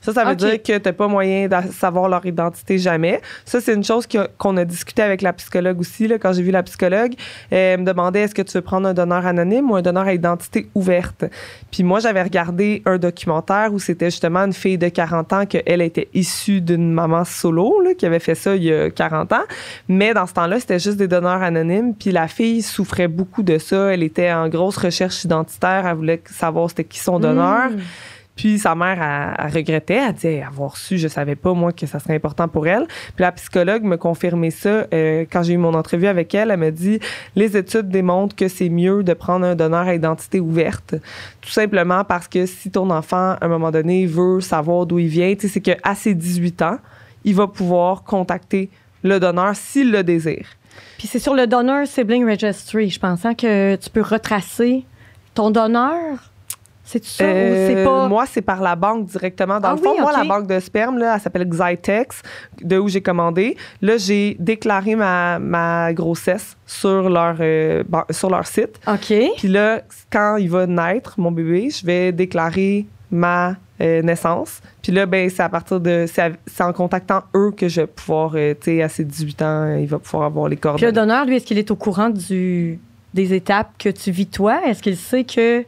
Ça, ça veut dire que tu n'as pas moyen de savoir leur identité jamais. Ça, c'est une chose qu'on a discuté avec la psychologue aussi. Là, quand j'ai vu la psychologue, elle me demandait est-ce que tu veux prendre un donneur anonyme ou un donneur à identité ouverte? Puis moi, j'avais regardé un documentaire où c'était justement une fille de 40 ans qu'elle était issue d'une maman solo là, qui avait fait ça il y a 40 ans. Mais dans ce temps-là, c'était juste des donneurs anonymes. Puis la fille souffrait beaucoup de ça. Elle était en grosse recherche identitaire. Elle voulait savoir c'était qui son donneur. Mm. Puis sa mère, elle, elle regrettait. Elle disait avoir su, je savais pas, moi, que ça serait important pour elle. Puis la psychologue me confirmait ça euh, quand j'ai eu mon entrevue avec elle. Elle me dit les études démontrent que c'est mieux de prendre un donneur à identité ouverte. Tout simplement parce que si ton enfant, à un moment donné, veut savoir d'où il vient, c'est qu'à ses 18 ans, il va pouvoir contacter le donneur s'il le désire. Puis c'est sur le Donor Sibling Registry, je pense, hein, que tu peux retracer ton donneur. C'est ça ou c'est Euh, pas. Moi, c'est par la banque directement. Dans Ah le fond, oui, moi, la banque de sperme, là, elle s'appelle Zytex, de où j'ai commandé. Là, j'ai déclaré ma, ma grossesse sur leur, euh, sur leur site. OK. Puis là, quand il va naître, mon bébé, je vais déclarer ma euh, naissance. Puis là, ben, c'est à partir de. C'est en contactant eux que je vais pouvoir, euh, tu sais, à ses 18 ans, il va pouvoir avoir les Puis le coordonnées. donneur, lui, est-ce qu'il est au courant du, des étapes que tu vis toi? Est-ce qu'il sait que.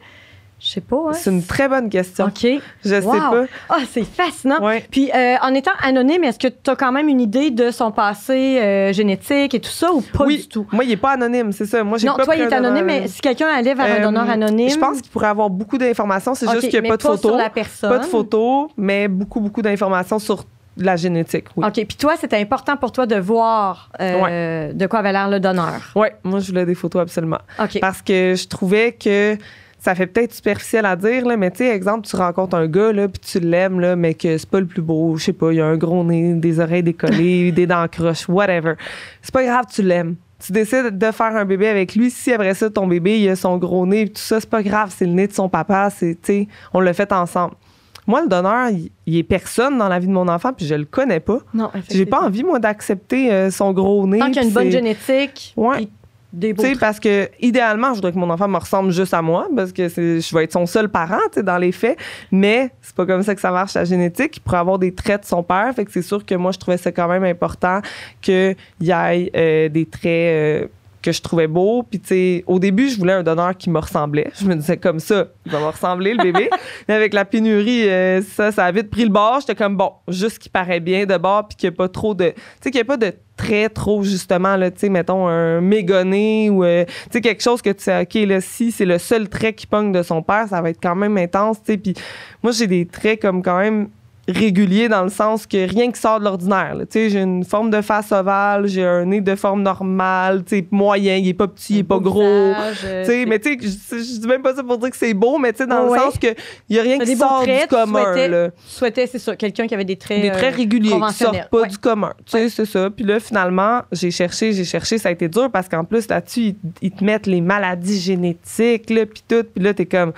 Je sais pas. Hein? C'est une très bonne question. OK. Je Wow. sais pas. Ah, c'est fascinant. Ouais. Puis, euh, en étant anonyme, est-ce que tu as quand même une idée de son passé euh, génétique et tout ça ou pas oui, du tout? Moi, il n'est pas anonyme, c'est ça. Moi, j'ai Non, pas toi, il est anonyme, mais si quelqu'un allait vers un Euh, donneur anonyme. Je pense qu'il pourrait avoir beaucoup d'informations. C'est juste qu'il n'y a pas de photos. la personne. Pas de photos, mais beaucoup, beaucoup d'informations sur la génétique. Oui. OK. Puis toi, c'était important pour toi de voir euh, de quoi avait l'air le donneur. Ouais, moi, je voulais des photos absolument. OK. Parce que je trouvais que ça fait peut-être superficiel à dire, là, mais tu sais, exemple, tu rencontres un gars, là, puis tu l'aimes, là, mais que c'est pas le plus beau. Je sais pas, il a un gros nez, des oreilles décollées, des dents croches, whatever. C'est pas grave, tu l'aimes. Tu décides de faire un bébé avec lui. Si après ça, ton bébé, il a son gros nez, tout ça, c'est pas grave, c'est le nez de son papa, c'est, tu sais, on l'a fait ensemble. Moi, le donneur, il, il est personne dans la vie de mon enfant, puis je le connais pas. Non, J'ai pas envie, moi, d'accepter euh, son gros nez. Tant qu'il y a une bonne génétique. Ouais. Des beaux parce que idéalement, je voudrais que mon enfant me ressemble juste à moi, parce que c'est- je vais être son seul parent, dans les faits. Mais c'est pas comme ça que ça marche la génétique. Il pourrait avoir des traits de son père, fait que c'est sûr que moi, je trouvais ça quand même important qu'il y ait euh, des traits. Que je trouvais beaux. Puis, tu sais, au début, je voulais un donneur qui me ressemblait. Je me disais comme ça, il va me ressembler, le bébé. Mais avec la pénurie, euh, ça, ça a vite pris le bord. J'étais comme, bon, juste qu'il paraît bien de bord, puis qu'il n'y a pas trop de. Tu sais, qu'il n'y a pas de traits trop, justement, là, tu sais, mettons, un mégonné ou, euh, tu sais, quelque chose que tu sais, OK, là, si c'est le seul trait qui pogne de son père, ça va être quand même intense, tu sais. Puis, moi, j'ai des traits comme quand même régulier dans le sens que rien qui sort de l'ordinaire. là. Tu sais, j'ai une forme de face ovale, j'ai un nez de forme normale, moyen, il est pas petit, il est pas gros. euh, Tu sais, mais tu sais, je, dis même pas ça pour dire que c'est beau, mais tu sais, dans Ouais. le sens que il y a rien qui sort traits, du commun. Tu souhaitais, c'est ça, quelqu'un qui avait des traits. Des traits euh, réguliers qui sortent pas Ouais. du commun. Tu sais, c'est ça. Puis là, finalement, j'ai cherché, j'ai cherché, ça a été dur parce qu'en plus, là-dessus, ils, ils te mettent les maladies génétiques, là, puis tout. Puis là, t'es comme,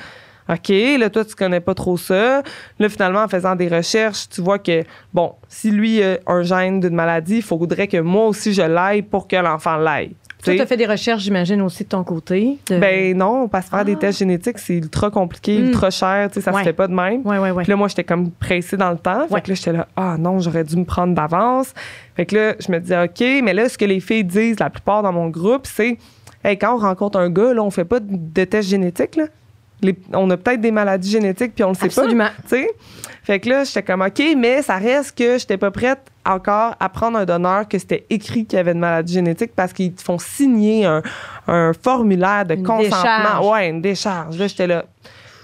OK, là, toi, tu connais pas trop ça. Là, finalement, en faisant des recherches, tu vois que, bon, si lui a un gène d'une maladie, il faudrait que moi aussi, je l'aille pour que l'enfant l'aille. Toi, Tu as fait des recherches, j'imagine, aussi de ton côté. de- Ben non, parce que faire des Ah. tests génétiques, c'est ultra compliqué, Mm. ultra cher, tu sais, ça Ouais. se fait pas de même. Ouais, ouais. Puis là, moi, j'étais comme pressée dans le temps. Fait que là, j'étais là, ah non, j'aurais dû me prendre d'avance. Fait que là, je me disais, OK, mais là, ce que les filles disent la plupart dans mon groupe, c'est, hey, quand on rencontre un gars, là, on fait pas de, de tests génétiques, là. Les- on a peut-être des maladies génétiques, puis on le sait Absolument. pas. Tu sais? Fait que là, j'étais comme, OK, mais ça reste que j'étais pas prête encore à prendre un donneur que c'était écrit qu'il y avait une maladie génétique parce qu'ils te font signer un, un formulaire de Une consentement. décharge. Ouais, une décharge. Là, j'étais là.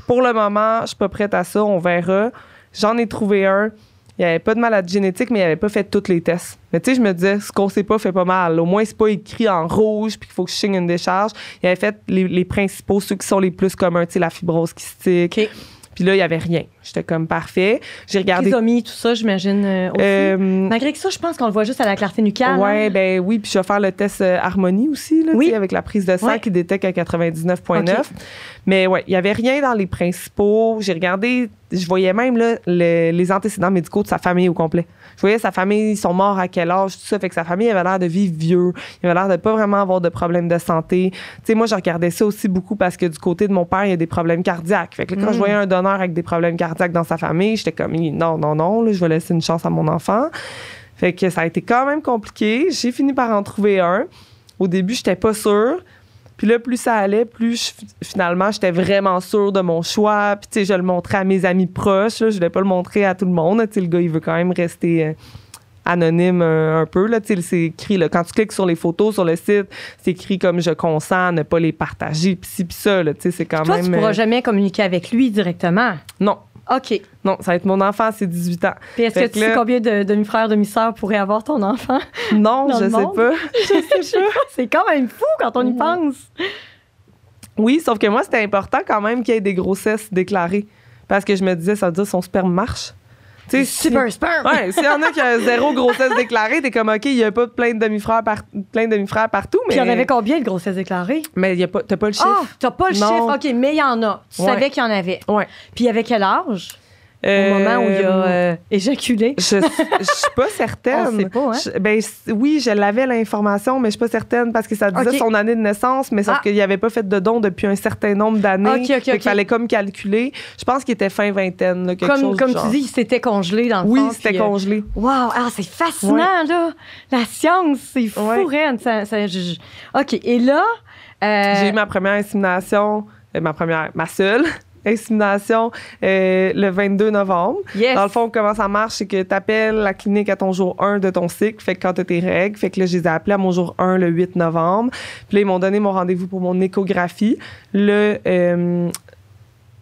Pour le moment, je suis pas prête à ça. On verra. J'en ai trouvé un. Il n'y avait pas de maladie génétique, mais il n'avait pas fait tous les tests. Mais tu sais, je me disais, ce qu'on sait pas fait pas mal. Au moins, c'est pas écrit en rouge puis qu'il faut que je signe une décharge. Il avait fait les, les principaux, ceux qui sont les plus communs, tu sais, la fibrose kystique. OK. Puis là, il y avait rien. J'étais comme parfait. J'ai regardé. Trisomie, tout ça, j'imagine euh, aussi. Euh, Malgré que ça, je pense qu'on le voit juste à la clarté nucale. Ouais, hein. ben oui, puis je vais faire le test euh, harmonie aussi, là, Oui. avec la prise de sang Ouais. qui détecte à 99,9. Ok. Mais ouais, il y avait rien dans les principaux. J'ai regardé, je voyais même là, le- les antécédents médicaux de sa famille au complet. Je voyais sa famille, ils sont morts à quel âge, tout ça. Fait que sa famille avait l'air de vivre vieux. Il avait l'air de pas vraiment avoir de problèmes de santé. Tu sais, moi, je regardais ça aussi beaucoup parce que du côté de mon père, il y a des problèmes cardiaques. Fait que là, quand Mm. je voyais un donneur avec des problèmes cardiaques dans sa famille, j'étais comme, non, non, non, là, je vais laisser une chance à mon enfant. Fait que ça a été quand même compliqué. J'ai fini par en trouver un. Au début, j'étais pas sûre. Puis là, plus ça allait, plus je- finalement, j'étais vraiment sûre de mon choix. Puis, tu sais, je le montrais à mes amis proches. là. Je voulais pas le montrer à tout le monde. Tu sais, le gars, il veut quand même rester euh, anonyme euh, un peu. Là. Tu sais, c'est écrit, là, quand tu cliques sur les photos sur le site, c'est écrit comme je consens à ne pas les partager. Puis ci, puis ça. Là, tu sais, c'est quand Toi, même... tu pourras euh, jamais communiquer avec lui directement? Non, OK. non, ça va être mon enfant, c'est 18 ans. Puis est-ce que tu sais combien de demi-frères, demi-sœurs pourraient avoir ton enfant? Non, je sais pas. Je sais pas. C'est quand même fou quand on y pense. Oui, sauf que moi, c'était important quand même qu'il y ait des grossesses déclarées. Parce que je me disais, ça veut dire son sperme marche. Si- Super sperme. Ouais, s'il y en a qui a zéro grossesse déclarée, t'es comme, OK, il n'y a pas plein de demi-frères par- plein de demi-frères partout, mais. Puis il y en avait combien de grossesses déclarées? Mais y a pas, t'as pas le chiffre. Ah, t'as pas le Non. chiffre. OK, mais il y en a. Tu Ouais. savais qu'il y en avait. Ouais. Puis il y avait quel âge? Au Euh, moment où il a euh, éjaculé. Je, je suis pas certaine. On sait pas, hein? Je- ben, oui, je l'avais l'information, mais je suis pas certaine parce que ça disait son année de naissance, mais sauf Ah. qu'il avait pas fait de don depuis un certain nombre d'années. OK, OK, Fait qu'il OK. fallait comme calculer. Je pense qu'il était fin vingtaine, là, quelque Comme, chose comme tu genre. dis, il s'était congelé dans le Oui, c'était puis, euh, congelé. Wow, ah, c'est fascinant, là. La science, c'est fou, Ouais. Ça- ça- je- OK, et là... euh, J'ai eu ma première insémination, ma première, ma seule insémination euh, le 22 novembre. yes. Dans le fond, comment ça marche, c'est que tu appelles la clinique à ton jour 1 de ton cycle, fait que quand tu tes règles, fait que là, je les ai appelés à mon jour 1 le 8 novembre. Puis là, ils m'ont donné mon rendez-vous pour mon échographie le euh,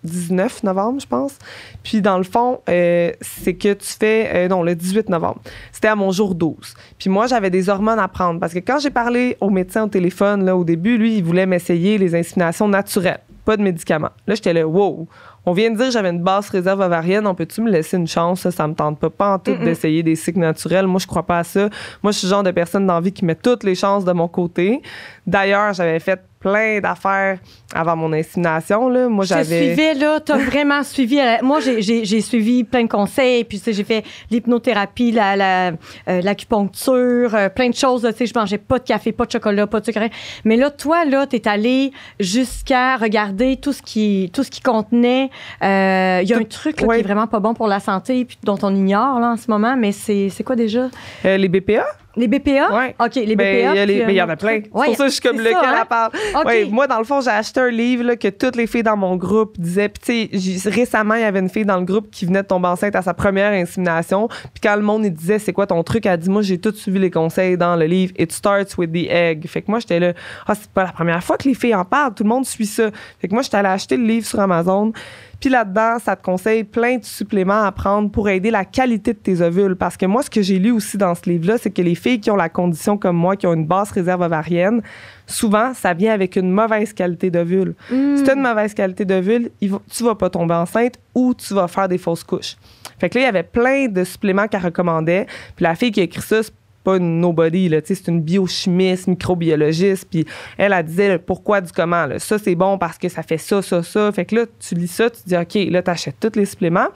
19 novembre, je pense. Puis dans le fond, euh, c'est que tu fais, euh, non, le 18 novembre. C'était à mon jour 12. Puis moi, j'avais des hormones à prendre parce que quand j'ai parlé au médecin au téléphone, là, au début, lui, il voulait m'essayer les inséminations naturelles, pas de médicaments. Là, j'étais là, wow. On vient de dire que j'avais une basse réserve ovarienne. On peut-tu me laisser une chance? Ça, ça me tente pas, pas en tout d'essayer des cycles naturels. Moi, je crois pas à ça. Moi, je suis le genre de personne dans la vie qui met toutes les chances de mon côté. D'ailleurs, j'avais fait plein d'affaires avant mon insémination. Là. Moi, Je j'avais. suivais, là. T'as vraiment suivi. euh, Moi, j'ai- suivi plein de conseils. Puis, j'ai fait l'hypnothérapie, la- la, euh, l'acupuncture, euh, plein de choses. Tu sais, je mangeais pas de café, pas de chocolat, pas de sucre. Mais là, toi, là, t'es allé jusqu'à regarder tout ce qui, tout ce qui contenait. Euh, Il y a Tout- un truc là, ouais. qui est vraiment pas bon pour la santé, puis dont on ignore là, en ce moment. Mais c'est c'est quoi déjà? Euh, les BPA? Les BPA? Ouais. OK, les Ben, BPA. il y mais il y euh, en a plein. Ouais, pour ça que je suis comme lequel ça, hein? à part. Ouais, moi, dans le fond, j'ai acheté un livre là, que toutes les filles dans mon groupe disaient. Puis, tu sais, récemment, il y avait une fille dans le groupe qui venait de tomber enceinte à sa première insémination. Puis, quand le monde il disait, c'est quoi ton truc, elle dit, moi, j'ai tout suivi les conseils dans le livre. It starts with the egg. Fait que moi, j'étais là, ah, c'est pas la première fois que les filles en parlent. Tout le monde suit ça. Fait que moi, j'étais allée acheter le livre sur Amazon. Puis là-dedans, ça te conseille plein de suppléments à prendre pour aider la qualité de tes ovules. Parce que moi, ce que j'ai lu aussi dans ce livre-là, c'est que les filles qui ont la condition comme moi, qui ont une basse réserve ovarienne, souvent, ça vient avec une mauvaise qualité d'ovule. Hmm. Si tu as une mauvaise qualité d'ovule, tu vas pas tomber enceinte ou tu vas faire des fausses couches. Fait que là, il y avait plein de suppléments qu'elle recommandait. Puis la fille qui a écrit ça, c'est pas une nobody, là, c'est une biochimiste, microbiologiste. Puis elle, elle disait le pourquoi du comment. là. Ça, c'est bon parce que ça fait ça, ça, ça. Fait que là, tu lis ça, tu dis, OK, là, tu achètes tous les suppléments.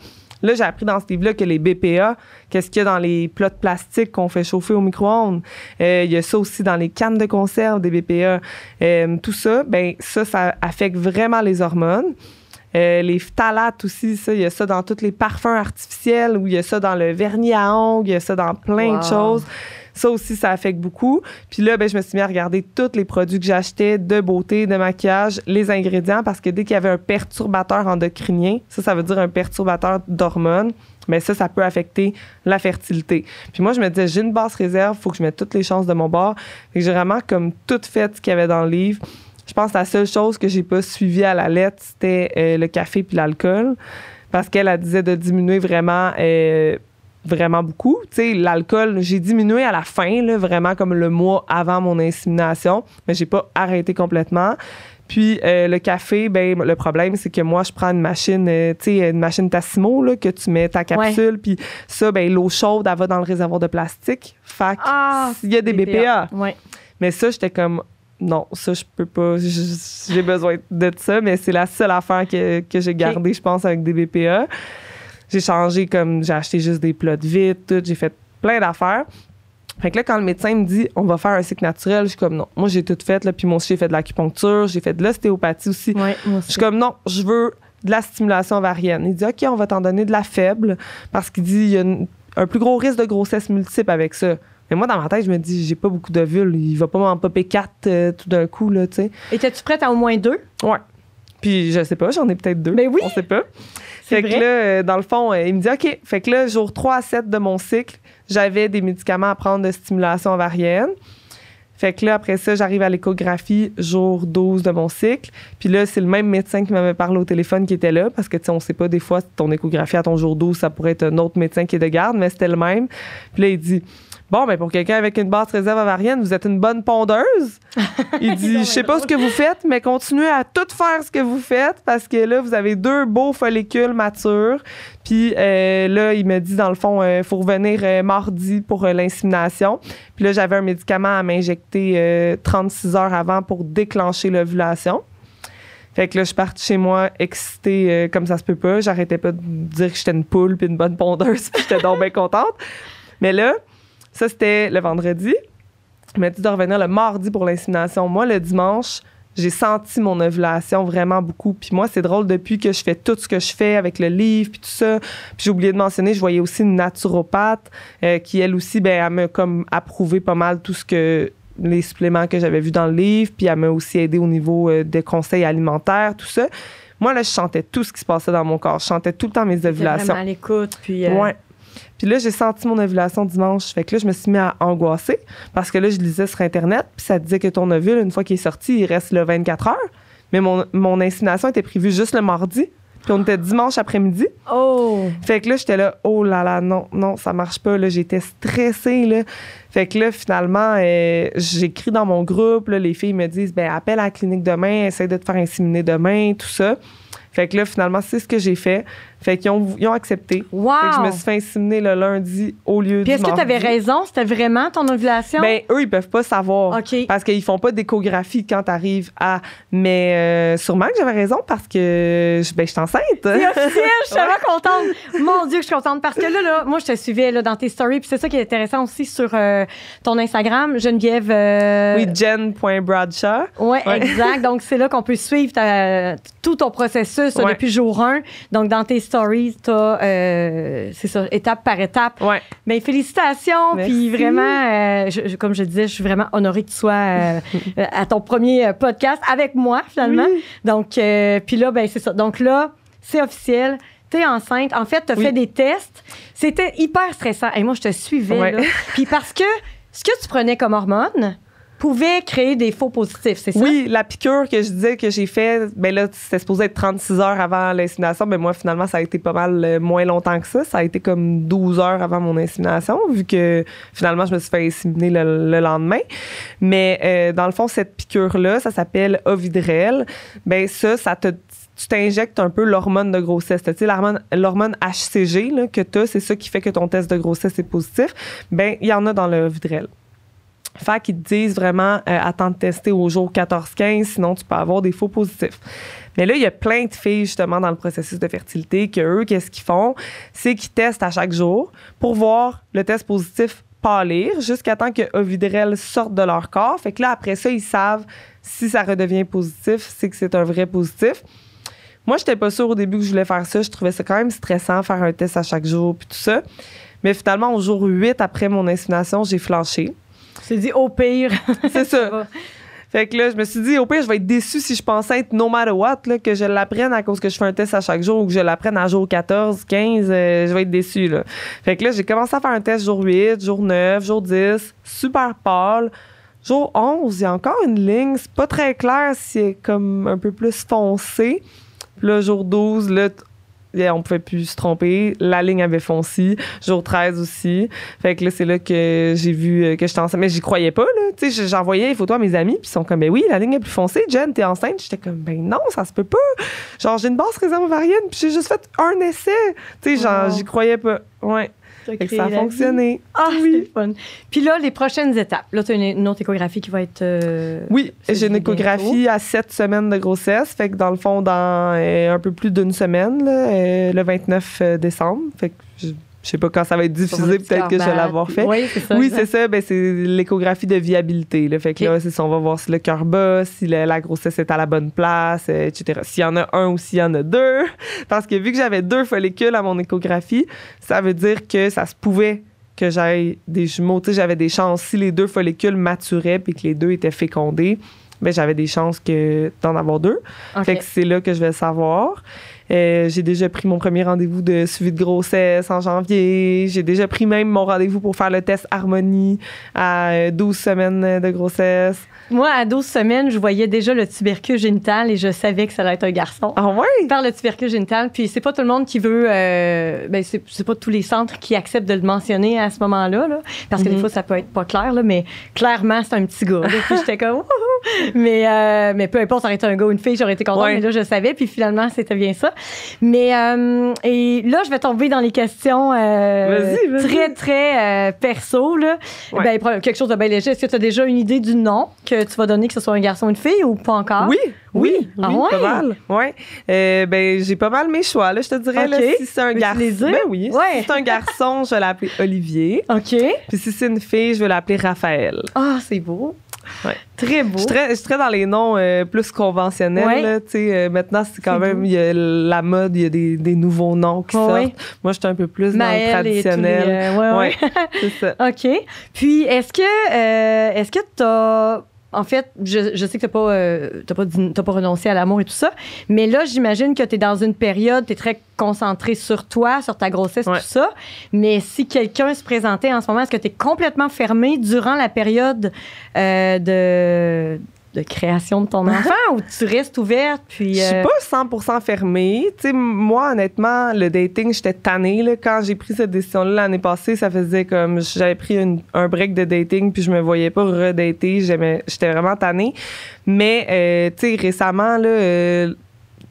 Là, j'ai appris dans ce livre-là que les BPA, qu'est-ce qu'il y a dans les plats de plastique qu'on fait chauffer au micro-ondes? Euh, Il y a ça aussi dans les cannes de conserve des BPA. Euh, tout ça, ben ça, ça affecte vraiment les hormones. Euh, les phtalates aussi, ça, il y a ça dans tous les parfums artificiels ou il y a ça dans le vernis à ongles, il y a ça dans plein Wow. de choses. Ça aussi, ça affecte beaucoup. Puis là, ben, je me suis mis à regarder tous les produits que j'achetais de beauté, de maquillage, les ingrédients, parce que dès qu'il y avait un perturbateur endocrinien, ça, ça veut dire un perturbateur d'hormones, mais ça, ça peut affecter la fertilité. Puis moi, je me disais, j'ai une basse réserve, faut que je mette toutes les chances de mon bord. Fait que j'ai vraiment comme tout fait ce qu'il y avait dans le livre. Je pense que la seule chose que j'ai pas suivie à la lettre, c'était euh, le café puis l'alcool. Parce qu'elle, elle disait de diminuer vraiment, euh, vraiment beaucoup. Tu sais, l'alcool, j'ai diminué à la fin, là, vraiment comme le mois avant mon insémination, mais j'ai pas arrêté complètement. Puis euh, le café, ben le problème, c'est que moi, je prends une machine, euh, tu sais, une machine Tassimo, là, que tu mets ta capsule, puis ça, ben l'eau chaude, elle va dans le réservoir de plastique. Fait que Ah, il y a des BPA. Ouais. Mais ça, j'étais comme, non, ça, je peux pas. J'ai besoin de ça, mais c'est la seule affaire que, que j'ai gardée, je pense, avec des BPA. J'ai changé comme, j'ai acheté juste des plots de vide, tout. J'ai fait plein d'affaires. Fait que là, quand le médecin me dit, on va faire un cycle naturel, je suis comme, non. Moi, j'ai tout fait, là. Puis moi aussi, j'ai fait de l'acupuncture, j'ai fait de l'ostéopathie aussi. Ouais, moi Je aussi. suis comme, non, je veux de la stimulation ovarienne. Il dit, OK, on va t'en donner de la faible parce qu'il dit, il y a une- un plus gros risque de grossesse multiple avec ça. Mais moi, dans ma tête, je me dis, j'ai pas beaucoup d'ovules. Il va pas m'en popper quatre euh, tout d'un coup, là, tu sais. Étais-tu prête à au moins deux? Ouais. Puis, je sais pas, j'en ai peut-être deux. Ben oui. On sait pas. C'est Fait que vrai. là, euh, dans le fond, euh, il me dit, OK. Fait que là, jour 3 à 7 de mon cycle, j'avais des médicaments à prendre de stimulation ovarienne. Fait que là, après ça, j'arrive à l'échographie jour 12 de mon cycle. Puis là, c'est le même médecin qui m'avait parlé au téléphone qui était là, parce que, tu sais, on sait pas, des fois, ton échographie à ton jour 12, ça pourrait être un autre médecin qui est de garde, mais c'était le même. Puis là, il dit, bon, ben pour quelqu'un avec une basse réserve ovarienne, vous êtes une bonne pondeuse. Il dit, je sais pas ce que vous faites, mais continuez à tout faire ce que vous faites, parce que là, vous avez deux beaux follicules matures. Puis euh, là, il me dit, dans le fond, il faut revenir euh, mardi pour euh, l'insémination. Puis là, j'avais un médicament à m'injecter euh, 36 heures avant pour déclencher l'ovulation. Fait que là, je suis partie chez moi excitée euh, comme ça se peut pas. J'arrêtais pas de dire que j'étais une poule puis une bonne pondeuse puis j'étais donc bien contente. Mais là, ça, c'était le vendredi. Il m'a dit de revenir le mardi pour l'insémination. Moi, le dimanche, j'ai senti mon ovulation vraiment beaucoup. Puis moi, c'est drôle, depuis que je fais tout ce que je fais avec le livre, puis tout ça. Puis j'ai oublié de mentionner, je voyais aussi une naturopathe euh, qui, elle aussi, ben, elle m'a comme approuvé pas mal tout ce que les suppléments que j'avais vus dans le livre. Puis elle m'a aussi aidé au niveau euh, des conseils alimentaires, tout ça. Moi, là, je sentais tout ce qui se passait dans mon corps. Je sentais tout le temps mes ovulations. vraiment à l'écoute. Puis, euh, Ouais. Puis là, j'ai senti mon ovulation dimanche. Fait que là, je me suis mis à angoisser parce que là, je lisais sur Internet, puis ça disait que ton ovule, une fois qu'il est sorti, il reste le 24 heures. Mais mon, mon insémination était prévue juste le mardi. Puis on était dimanche après-midi. Oh! Fait que là, j'étais là, oh là là, non, non, ça marche pas. Là, j'étais stressée, là. Fait que là, finalement, euh, j'écris dans mon groupe, là, les filles me disent, ben, appelle à la clinique demain, essaie de te faire inséminer demain, tout ça. Fait que là, finalement, c'est ce que j'ai fait. Fait qu'ils ont, ils ont accepté. Wow! Fait que je me suis fait inséminer le lundi au lieu Puis est-ce que tu avais raison? C'était vraiment ton ovulation? Ben, eux, ils peuvent pas savoir. OK. Parce qu'ils font pas d'échographie quand t'arrives à. Mais euh, sûrement que j'avais raison parce que je, ben, je suis enceinte. C'est officiel, je suis tellement contente. Mon Dieu, que je suis contente parce que là, là moi, je te suivais là, dans tes stories. Puis c'est ça qui est intéressant aussi sur euh, ton Instagram, Geneviève. euh, Oui, Jen.Bradshaw. Ouais, Ouais. exact. Donc, c'est là qu'on peut suivre ta- tout ton processus Ouais. depuis jour 1. Donc, dans tes stories, tu as, c'est ça, étape par étape. Ouais. Mais félicitations. Puis vraiment, euh, je- je- comme je disais, je suis vraiment honorée que tu sois euh, euh, à ton premier euh, podcast avec moi, finalement. Donc, euh, puis là, ben c'est ça. Donc là, c'est officiel. T'es enceinte. En fait, t'as Oui. fait des tests. C'était hyper stressant. Et moi, je te suivais. Ouais. là. Puis parce que ce que tu prenais comme hormone pouvait créer des faux positifs, c'est ça? Oui, la piqûre que je disais que j'ai fait, ben là, c'était supposé être 36 heures avant l'insémination, mais moi, finalement, ça a été pas mal euh, moins longtemps que ça. Ça a été comme 12 heures avant mon insémination, vu que finalement, je me suis fait inséminer le, le lendemain. Mais euh, dans le fond, cette piqûre-là, ça s'appelle Ovidrel. Ben ça, ça te tu t'injectes un peu l'hormone de grossesse. Tu sais, l'hormone, HCG que tu as, c'est ça qui fait que ton test de grossesse est positif. Ben, il y en a dans le Ovidrel. Fait qu'ils te disent vraiment, euh, attends de tester au jour 14-15, sinon tu peux avoir des faux positifs. Mais là, il y a plein de filles, justement, dans le processus de fertilité, que eux, qu'est-ce qu'ils font? C'est qu'ils testent à chaque jour pour voir le test positif pâlir jusqu'à temps que Ovidrel sorte de leur corps. Fait que là, après ça, ils savent si ça redevient positif, c'est que c'est un vrai positif. Moi, j'étais pas sûre au début que je voulais faire ça. Je trouvais ça quand même stressant, faire un test à chaque jour, puis tout ça. Mais finalement, au jour 8 après mon insémination, j'ai flanché. C'est dit au pire. C'est ça. Fait que là, je me suis dit, au pire, je vais être déçue si je pense être no matter what, là, que je l'apprenne à cause que je fais un test à chaque jour ou que je l'apprenne à jour 14, 15, euh, je vais être déçue. Là. Fait que là, j'ai commencé à faire un test jour 8, jour 9, jour 10, super pâle. Jour 11, il y a encore une ligne. C'est pas très clair si c'est comme un peu plus foncé. Puis là, jour 12, là, on pouvait plus se tromper. La ligne avait fonci. Jour 13 aussi. Fait que là, c'est là que j'ai vu euh, que j'étais enceinte. Mais j'y croyais pas, là. Tu sais, j'envoyais les photos à mes amis, puis ils sont comme, ben oui, la ligne est plus foncée. Jen, t'es enceinte? J'étais comme, ben non, ça se peut pas. Genre, j'ai une basse réserve ovarienne, puis j'ai juste fait un essai. Tu sais, genre, j'y croyais pas. Ouais. Fait que ça a fonctionné. Ah, Oui. c'est fun. Puis là, les prochaines étapes. Là, tu as une, une autre échographie qui va être. euh, Oui, j'ai une échographie à 7 semaines de grossesse. Fait que dans le fond, dans euh, un peu plus d'une semaine, là, euh, le 29 décembre. Fait que je, sais pas quand ça va être diffusé, peut-être que je vais l'avoir fait. Oui, c'est ça. Oui, c'est ça. Ben, c'est l'échographie de viabilité. Là. Fait que Ok. là, c'est ça. On va voir si le cœur bat, si le- la grossesse est à la bonne place, euh, etc. S'il y en a un ou s'il y en a deux. Parce que vu que j'avais deux follicules à mon échographie, ça veut dire que ça se pouvait que j'aille des jumeaux. Tu sais, j'avais des chances. Si les deux follicules maturaient puis que les deux étaient fécondés, ben, j'avais des chances que d'en avoir deux. Fait que c'est là que je vais le savoir. Euh, j'ai déjà pris mon premier rendez-vous de suivi de grossesse en janvier. J'ai déjà pris même mon rendez-vous pour faire le test harmonie à euh, 12 semaines de grossesse. Moi, à 12 semaines, je voyais déjà le tubercule génital et je savais que ça allait être un garçon. Ah ouais? Par le tubercule génital, puis c'est pas tout le monde qui veut, euh, ben c'est c'est pas tous les centres qui acceptent de le mentionner à ce moment-là, là, parce que des Mhm. fois ça peut être pas clair, là, mais clairement c'est un petit gars. là. puis j'étais comme, Wouhou! mais euh, mais peu importe, ça aurait été un gars ou une fille, j'aurais été contente, Ouais. mais là je savais, puis finalement c'était bien ça. Mais euh, et là je vais tomber dans les questions euh, Vas-y, vas-y. très très perso là. Ouais. Ben quelque chose de bien léger. Est-ce que tu as déjà une idée du nom que tu vas donner, que ce soit un garçon ou une fille ou pas encore? Oui, oui, Oui? oui, Ah ouais? pas mal. Ouais. Euh, ben, j'ai pas mal mes choix, là, je te dirais. Là, si c'est un garçon. les? Ben oui. Ouais. Si c'est un garçon, je vais l'appeler Olivier. OK. Puis si c'est une fille, je vais l'appeler Raphaël. Ah, c'est beau. Ouais. Très beau. Je suis très, je suis très dans les noms euh, plus conventionnels. Ouais. là, euh, maintenant, c'est quand même y a la mode, il y a des, des nouveaux noms qui Ouais, sortent. Moi, je suis un peu plus dans le les, traditionnel. euh. Ouais, c'est ça. OK. Puis, est-ce que est-ce que tu as. En fait, je, je sais que tu n'as pas, euh, t'as pas, pas renoncé à l'amour et tout ça, mais là, j'imagine que tu es dans une période, tu es très concentré sur toi, sur ta grossesse, Ouais. tout ça. Mais si quelqu'un se présentait en ce moment, est-ce que tu es complètement fermé durant la période euh, de, de création de ton enfant ou tu restes ouverte? Puis, Je suis euh, pas 100% fermée. Tu sais, moi, honnêtement, le dating, j'étais tannée. Là. Quand j'ai pris cette décision-là l'année passée, ça faisait comme j'avais pris une- un break de dating puis je me voyais pas redater. J'aimais, j'étais vraiment tannée. Mais, euh, tu sais, récemment, là, euh,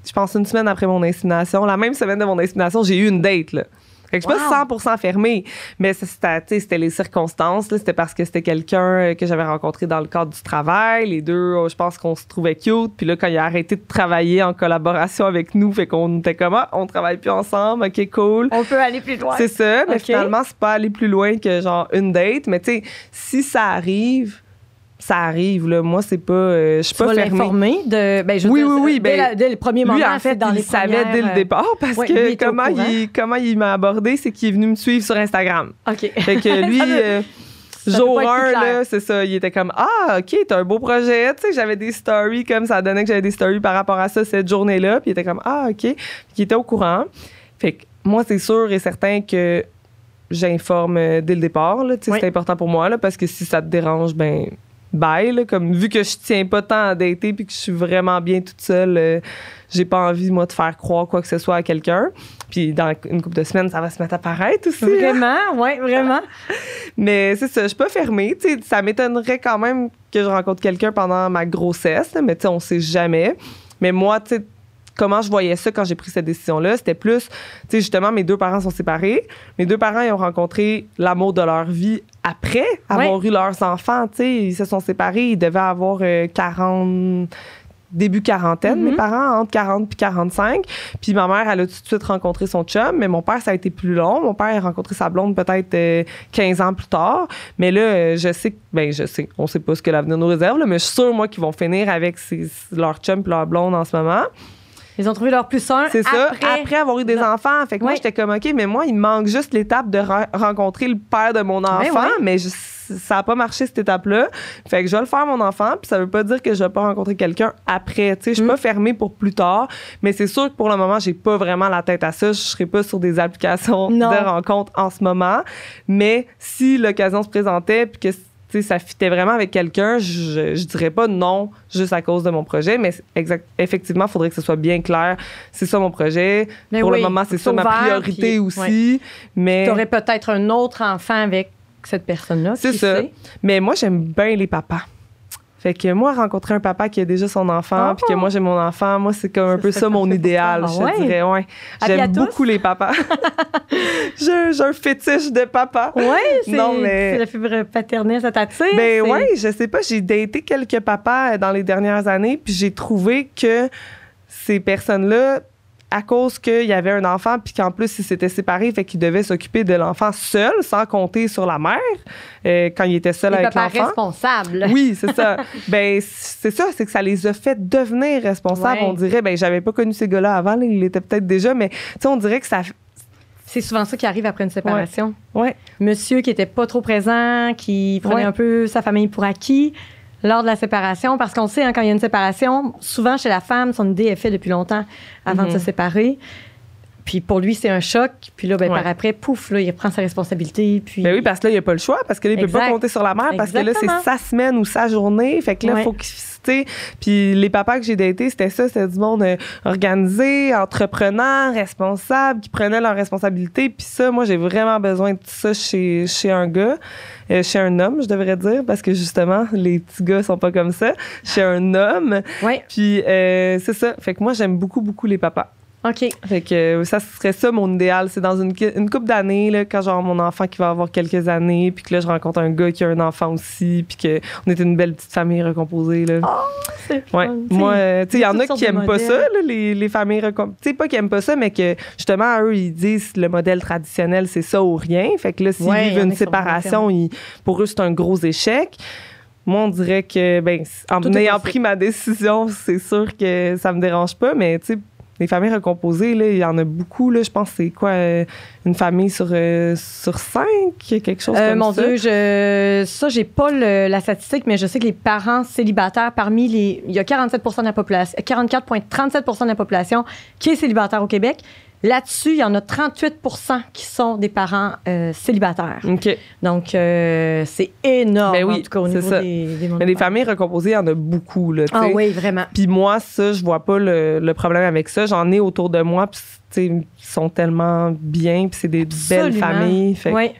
je pense une semaine après mon insémination, la même semaine de mon insémination, j'ai eu une date. Là. Fait que je suis pas 100% fermée, mais c'était, les circonstances. là. C'était parce que c'était quelqu'un euh, que j'avais rencontré dans le cadre du travail. Les deux, euh, je pense qu'on se trouvait cute. Puis là, quand il a arrêté de travailler en collaboration avec nous, fait qu'on était comme, ah, on travaille plus ensemble, OK, cool. on peut aller plus loin. C'est ça, mais Ok. finalement, c'est pas aller plus loin que genre une date. Mais tu sais, si ça arrive, ça arrive. Là. Moi, c'est pas. euh, je suis pas fermée. l'informer de. Ben, je Oui, dire, oui, oui, Dès, ben, la- dès le premier moment, Lui, en fait, dans il les savait dès le euh, départ parce ouais, que comment il, comment il m'a abordé, c'est qu'il est venu me suivre sur Instagram. OK. Fait que lui, euh, jour pas être plus 1, clair. là, c'est ça, il était comme Ah, OK, t'as un beau projet. Tu sais, j'avais des stories comme ça donnait que j'avais des stories par rapport à ça cette journée-là. Puis il était comme Ah, OK. Puis il était au courant. Fait que moi, c'est sûr et certain que j'informe dès le départ. Là, Tu sais, Oui. C'est important pour moi là, parce que si ça te dérange, ben bye. Là, comme vu que je tiens pas tant à dater puis que je suis vraiment bien toute seule, euh, j'ai pas envie, moi, de faire croire quoi que ce soit à quelqu'un. Puis dans une couple de semaines, ça va se mettre à paraître aussi. Vraiment, oui, vraiment. Mais c'est ça, je suis pas fermée. Tu sais, ça m'étonnerait quand même que je rencontre quelqu'un pendant ma grossesse, mais tu sais, on sait jamais. Mais moi, tu sais, comment je voyais ça quand j'ai pris cette décision-là, c'était plus, tu sais, justement, mes deux parents sont séparés. Mes deux parents, ils ont rencontré l'amour de leur vie après avoir eu leurs enfants. Tu sais, ils se sont séparés, ils devaient avoir euh, 40 début quarantaine, mes parents, entre 40 puis 45. Puis ma mère, elle a tout de suite rencontré son chum, mais mon père, ça a été plus long. Mon père a rencontré sa blonde peut-être euh, 15 ans plus tard. Mais là, euh, je sais, ben je sais, on sait pas ce que l'avenir nous réserve, là, mais je suis sûre, moi, qu'ils vont finir avec ses- leur chum puis leur blonde en ce moment. Ils ont trouvé leur plus un. C'est ça, après. avoir eu des Non. enfants. Fait que moi, j'étais comme, OK, mais moi, il me manque juste l'étape de re- rencontrer le père de mon enfant, Ben ouais. mais je- ça n'a pas marché, cette étape-là. Fait que je vais le faire, mon enfant, puis ça veut pas dire que je vais pas rencontrer quelqu'un après. Tu sais, je suis Mm. pas fermée pour plus tard, mais c'est sûr que pour le moment, j'ai pas vraiment la tête à ça. Je serai pas sur des applications Non. de rencontres en ce moment. Mais si l'occasion se présentait, puis que sais, ça fitait vraiment avec quelqu'un, je, je dirais pas non juste à cause de mon projet, mais exact, effectivement, il faudrait que ce soit bien clair. C'est ça mon projet. Mais Pour oui, le moment, c'est ça ma priorité puis- aussi. Mais, Tu aurais peut-être un autre enfant avec cette personne-là. C'est ça. sait? mais moi, j'aime bien les papas. Fait que moi, rencontrer un papa qui a déjà son enfant, Oh! puis que moi j'ai mon enfant, moi c'est comme un peu ça mon idéal, je Ah te ouais? dirais. Ouais. J'aime beaucoup les papas. j'ai un fétiche de papa. Ouais, c'est mais- la fibre paternelle, ça t'attire. Ben ouais, je sais pas, j'ai daté quelques papas euh, dans les dernières années, puis j'ai trouvé que ces personnes-là, à cause qu'il y avait un enfant, puis qu'en plus ils s'étaient séparés, fait qu'ils devaient s'occuper de l'enfant seul, sans compter sur la mère, euh, quand il était seul Les avec l'enfant. responsables. Oui, c'est ça. ben c'est ça, c'est que ça les a fait devenir responsables. Ouais. On dirait, ben j'avais pas connu ces gars-là avant, là, ils l'étaient peut-être déjà, mais tu sais, on dirait que ça, C'est souvent ça qui arrive après une séparation. ouais, Monsieur qui était pas trop présent, qui prenait Ouais. un peu sa famille pour acquis lors de la séparation, parce qu'on sait, hein, quand il y a une séparation, souvent chez la femme, son idée est faite depuis longtemps avant Mhm. de se séparer. Puis pour lui, c'est un choc. Puis là, ben, Ouais. par après, pouf, là, il prend sa responsabilité. Puis Ben oui, parce que là, il n'y a pas le choix, parce que là, il peut pas compter sur la mère, parce que là, c'est sa semaine ou sa journée. Fait que là, Ouais. faut qu'il. Tu sais, Puis les papas que j'ai datés, c'était ça, c'était du monde euh, organisé, entrepreneur, responsable, qui prenait leurs responsabilités. Puis ça, moi, j'ai vraiment besoin de ça chez, chez un gars, euh, chez un homme, je devrais dire, parce que justement, les petits gars sont pas comme ça. Chez un homme. Ouais, Puis euh, c'est ça. Fait que moi, j'aime beaucoup, beaucoup les papas. OK. Fait que euh, ça serait ça mon idéal. C'est dans une, une couple d'années, là, quand j'ai mon enfant qui va avoir quelques années, puis que là, je rencontre un gars qui a un enfant aussi, puis qu'on est une belle petite famille recomposée. Là. C'est ouais. Moi, euh, tu sais, il y en a qui aiment pas ça, là, les, les familles recomposées. Tu sais, pas qui aiment pas ça, mais que justement, eux, ils disent le modèle traditionnel, c'est ça ou rien. Fait que là, s'ils Ouais, vivent une séparation, ils- pour eux, c'est un gros échec. Moi, on dirait que, ben, en ayant pris ma décision, c'est sûr que ça me dérange pas, mais tu sais, les familles recomposées, là, il y en a beaucoup. Là, je pense que c'est quoi, euh, une famille sur, euh, sur cinq, quelque chose Euh, comme mon ça? Dieu, je, ça, j'ai pas le- la statistique, mais je sais que les parents célibataires, parmi les. Il y a 47 de la population, 44,37% de la population qui est célibataire au Québec. Là-dessus, il y en a 38% qui sont des parents euh, célibataires. OK. Donc, euh, c'est énorme, Ben oui, en tout cas, au c'est niveau ça. des, des Mais les familles recomposées, il y en a beaucoup. Là, Ah oui, vraiment. Puis moi, ça, je vois pas le, le problème avec ça. J'en ai autour de moi, puis ils sont tellement bien, puis c'est des belles familles. Fait Oui.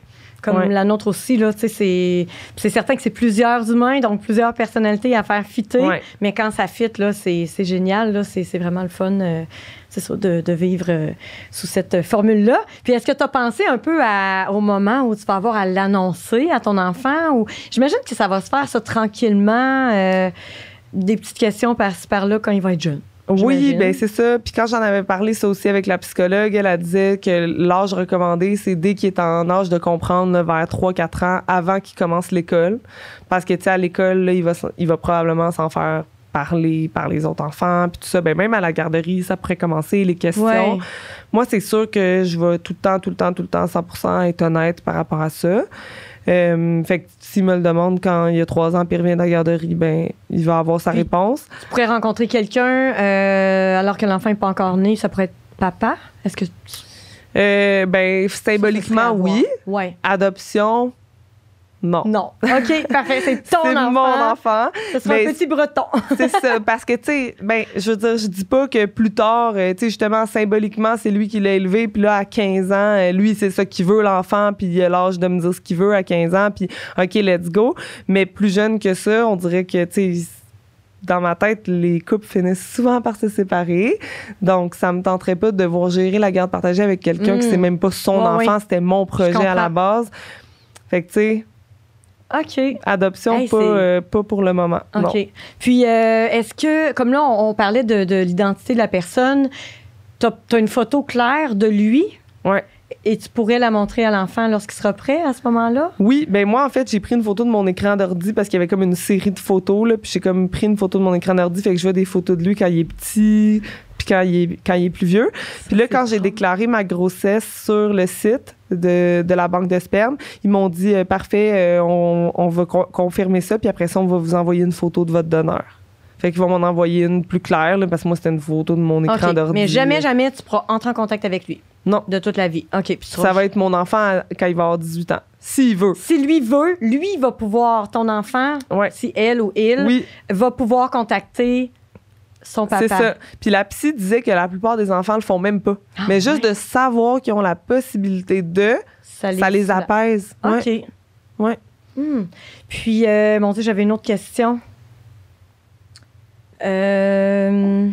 Comme Ouais. la nôtre aussi, là, tu sais, c'est, c'est certain que c'est plusieurs humains, donc plusieurs personnalités à faire fitter. Ouais. Mais quand ça fit, là, c'est, c'est génial, là, c'est, c'est vraiment le fun, euh, c'est ça, de, de vivre euh, sous cette formule-là. Puis est-ce que tu as pensé un peu à- au moment où tu vas avoir à l'annoncer à ton enfant? Ou j'imagine que ça va se faire ça tranquillement, euh, des petites questions par-ci par-là quand il va être jeune. Oui, ben c'est ça. Puis quand j'en avais parlé ça aussi avec la psychologue, elle, elle disait que l'âge recommandé, c'est dès qu'il est en âge de comprendre là, vers 3-4 ans, avant qu'il commence l'école. Parce que, tu sais, à l'école, il va, il va probablement s'en faire parler par les autres enfants, puis tout ça. Ben, même à la garderie, ça pourrait commencer, les questions. Ouais. Moi, c'est sûr que je vais tout le temps, tout le temps, tout le temps, 100% être honnête par rapport à ça. Euh, fait que s'il me le demande quand il y a trois ans puis il revient de la garderie, ben il va avoir sa Puis- réponse. Tu pourrais rencontrer quelqu'un euh, alors que l'enfant n'est pas encore né, ça pourrait être papa? Est-ce que tu- Euh, ben symboliquement, oui. Ouais. Adoption, non. Non. OK, parfait. C'est ton C'est enfant. mon enfant. Ce sera un petit breton. c'est ça. Parce que, tu sais, ben, je veux dire, je dis pas que plus tard, euh, tu sais, justement, symboliquement, c'est lui qui l'a élevé. Puis là, à 15 ans, euh, lui, c'est ça qu'il veut, l'enfant. Puis il a l'âge de me dire ce qu'il veut à 15 ans. Puis, OK, let's go. Mais plus jeune que ça, on dirait que, tu sais, dans ma tête, les couples finissent souvent par se séparer. Donc, ça me tenterait pas de devoir gérer la garde partagée avec quelqu'un Mm. qui c'est même pas son enfant, oui. c'était mon projet à la base. Fait que, tu sais, OK. adoption, Hey, pas, euh, pas pour le moment. Non. OK. Puis, euh, est-ce que, comme là, on, on parlait de, de l'identité de la personne, tu as, une photo claire de lui? Ouais. et tu pourrais la montrer à l'enfant lorsqu'il sera prêt à ce moment-là? Oui, ben moi en fait j'ai pris une photo de mon écran d'ordi parce qu'il y avait comme une série de photos là, puis j'ai comme pris une photo de mon écran d'ordi, fait que je vois des photos de lui quand il est petit, puis quand il est quand il est plus vieux. Puis là quand j'ai déclaré ma grossesse sur le site de, de la banque de sperme, ils m'ont dit euh, parfait, euh, on, on va con- confirmer ça, puis après ça on va vous envoyer une photo de votre donneur. Fait qu'ils vont m'en envoyer une plus claire là, parce que moi c'était une photo de mon écran OK. d'ordi. Mais jamais, jamais tu pourras entrer en contact avec lui? Non. de toute la vie. OK. Puis Ça va être mon enfant quand il va avoir 18 ans. S'il veut. Si lui veut, lui va pouvoir, ton enfant, Ouais. si elle ou il, Oui, va pouvoir contacter son papa. c'est ça. Puis la psy disait que la plupart des enfants le font même pas. Ah, Mais juste ouais. de savoir qu'ils ont la possibilité de, ça les apaise. Ouais. OK. Ouais. Hmm. Puis, euh, mon Dieu, j'avais une autre question. Euh...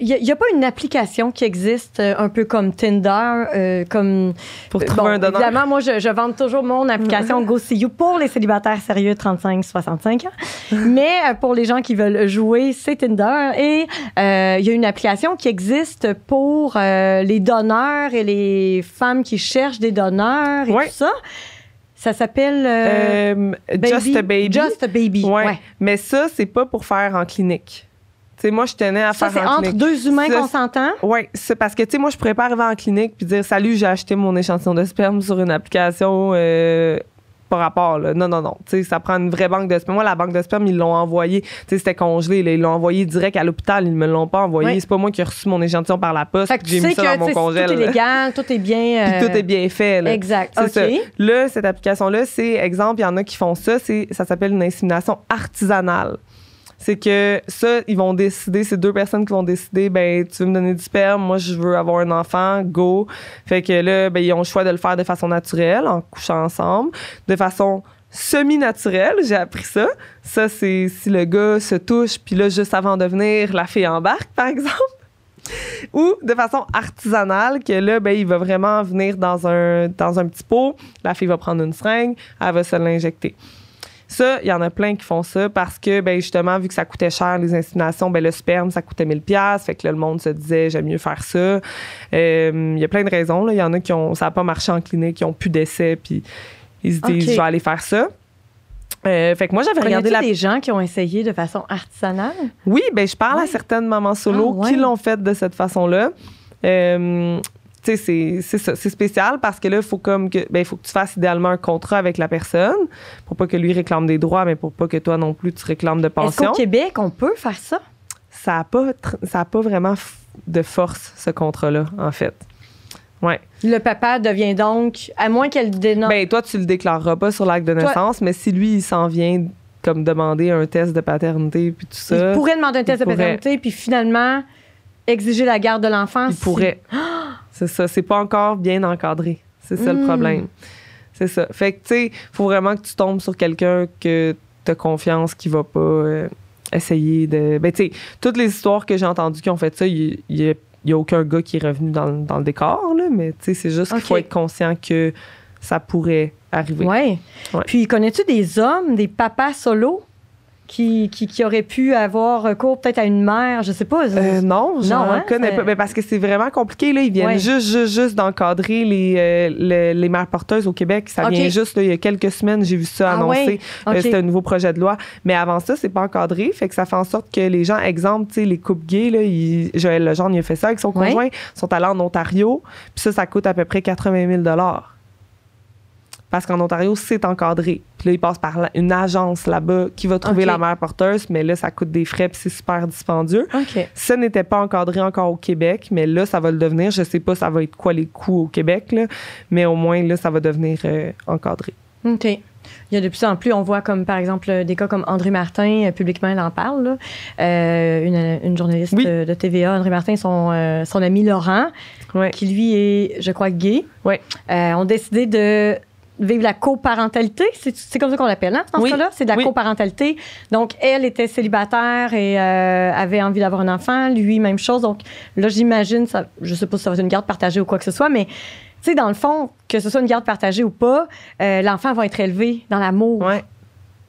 Il n'y a, pas une application qui existe euh, un peu comme Tinder, euh, comme... Pour Euh, trouver bon, un donneur? Évidemment, moi, je, je vende toujours mon application GoSeeYou pour les célibataires sérieux 35-65 ans. Mais euh, pour les gens qui veulent jouer, c'est Tinder. Et il y a une application qui existe pour les donneurs et les femmes qui cherchent des donneurs et Ouais. tout ça. Ça s'appelle... Just a Baby. Just a Baby. Ouais. ouais. Mais ça, c'est pas pour faire en clinique. Tu sais, moi, je tenais à Ça, faire c'est en entre clinique. deux humains qu'on s'entend. Oui, c'est parce que, tu sais, moi, je pourrais pas arriver en clinique puis dire Salut, j'ai acheté mon échantillon de sperme sur une application euh, par rapport. Là. Non, non, non. Tu sais, ça prend une vraie banque de sperme. Moi, la banque de sperme, ils l'ont envoyé. Tu sais, c'était congelé. là. Ils l'ont envoyé direct à l'hôpital. Ils me l'ont pas envoyé. Oui. C'est pas moi qui ai reçu mon échantillon par la poste. Fait que J'ai mis ça que dans mon congèle. tout est légal, tout est bien... Puis euh, tout est bien fait. Là. Exact. C'est OK. ça. Là, cette application-là, c'est exemple, il y en a qui font ça, c'est ça s'appelle une insémination artisanale. C'est que ça, ils vont décider, c'est deux personnes qui vont décider, ben, tu veux me donner du sperme, moi, je veux avoir un enfant, go. Fait que là, ben, ils ont le choix de le faire de façon naturelle, en couchant ensemble, de façon semi-naturelle, j'ai appris ça. Ça, c'est si le gars se touche, puis là, juste avant de venir, la fille embarque, par exemple ou de façon artisanale que là ben il va vraiment venir dans un dans un petit pot la fille va prendre une seringue elle va se l'injecter ça il y en a plein qui font ça parce que ben justement vu que ça coûtait cher les inséminations ben le sperme ça coûtait 1000 pièces fait que là, le monde se disait j'aime mieux faire ça Euh, il y a plein de raisons il y en a qui ont ça n'a pas marché en clinique qui ont plus d'essais puis ils se disent je vais aller faire ça Euh, fait que moi j'avais regardé la des gens qui ont essayé de façon artisanale? oui, ben je parle à certaines mamans solo Ah, ouais. qui l'ont fait de cette façon-là. Euh, tu sais, c'est- c'est ça, c'est spécial parce que là, il faut comme que, ben, il faut que tu fasses idéalement un contrat avec la personne pour pas que lui réclame des droits, mais pour pas que toi non plus tu réclames de Est-ce pension. qu'au Québec, on peut faire ça? Ça a pas, ça a pas vraiment de force ce contrat-là, en fait. Ouais. Le papa devient donc, à moins qu'elle dénonce. Ben toi, tu le déclareras pas sur l'acte de Toi- naissance, mais si lui il s'en vient comme demander un test de paternité puis tout ça, il pourrait demander un test de pourrait. paternité, puis finalement exiger la garde de l'enfant. Il si- pourrait. C'est ça. C'est pas encore bien encadré. C'est ça le Mm. problème. C'est ça. Fait que, tu sais, faut vraiment que tu tombes sur quelqu'un que tu as confiance qui va pas euh, essayer de. Ben, tu sais, toutes les histoires que j'ai entendues qui ont fait ça, il y, a- y a aucun gars qui est revenu dans, le- dans le décor, là, mais tu sais, c'est juste qu'il faut être conscient que ça pourrait arriver. Ouais. Puis, connais-tu des hommes, des papas solos qui, qui, qui auraient pu avoir recours peut-être à une mère, je sais pas. Euh, non, j'en Non, hein, connais pas. Ben, parce que c'est vraiment compliqué. Là. Ils viennent Ouais. juste, juste, juste d'encadrer les, euh, le- les mères porteuses au Québec. Ça vient juste, là, il y a quelques semaines, j'ai vu ça Ah annoncé. ouais? Euh. C'était un nouveau projet de loi. Mais avant ça, c'est pas encadré. Fait que ça fait en sorte que les gens, exemple, les couples gays, là, ils- Joël Legendre, il a fait ça avec son Ouais. conjoint, sont allés en Ontario. Puis ça, ça coûte à peu près 80 000 parce qu'en Ontario, c'est encadré. Puis là, ils passent par une agence là-bas qui va trouver la mère porteuse, mais là, ça coûte des frais puis c'est super dispendieux. OK. Ça n'était pas encadré encore au Québec, mais là, ça va le devenir. Je sais pas ça va être quoi les coûts au Québec, là, mais au moins, là, ça va devenir euh, encadré. OK. Il y a de plus en plus, on voit comme par exemple euh, des cas comme André Martin, euh, publiquement elle en parle, là. Euh, une, une journaliste Oui. de TVA, André Martin, son, euh, son ami Laurent, Ouais. qui lui est, je crois, gay, Ouais. ont décidé de vivre la coparentalité. C'est comme ça qu'on l'appelle, hein, dans Oui. ce cas-là? C'est de la Oui. coparentalité. Donc, elle était célibataire et euh, avait envie d'avoir un enfant. Lui, même chose. Donc, là, j'imagine, ça, je sais pas si ça va être une garde partagée ou quoi que ce soit, mais tu sais, dans le fond, que ce soit une garde partagée ou pas, euh, l'enfant va être élevé dans l'amour. Ouais.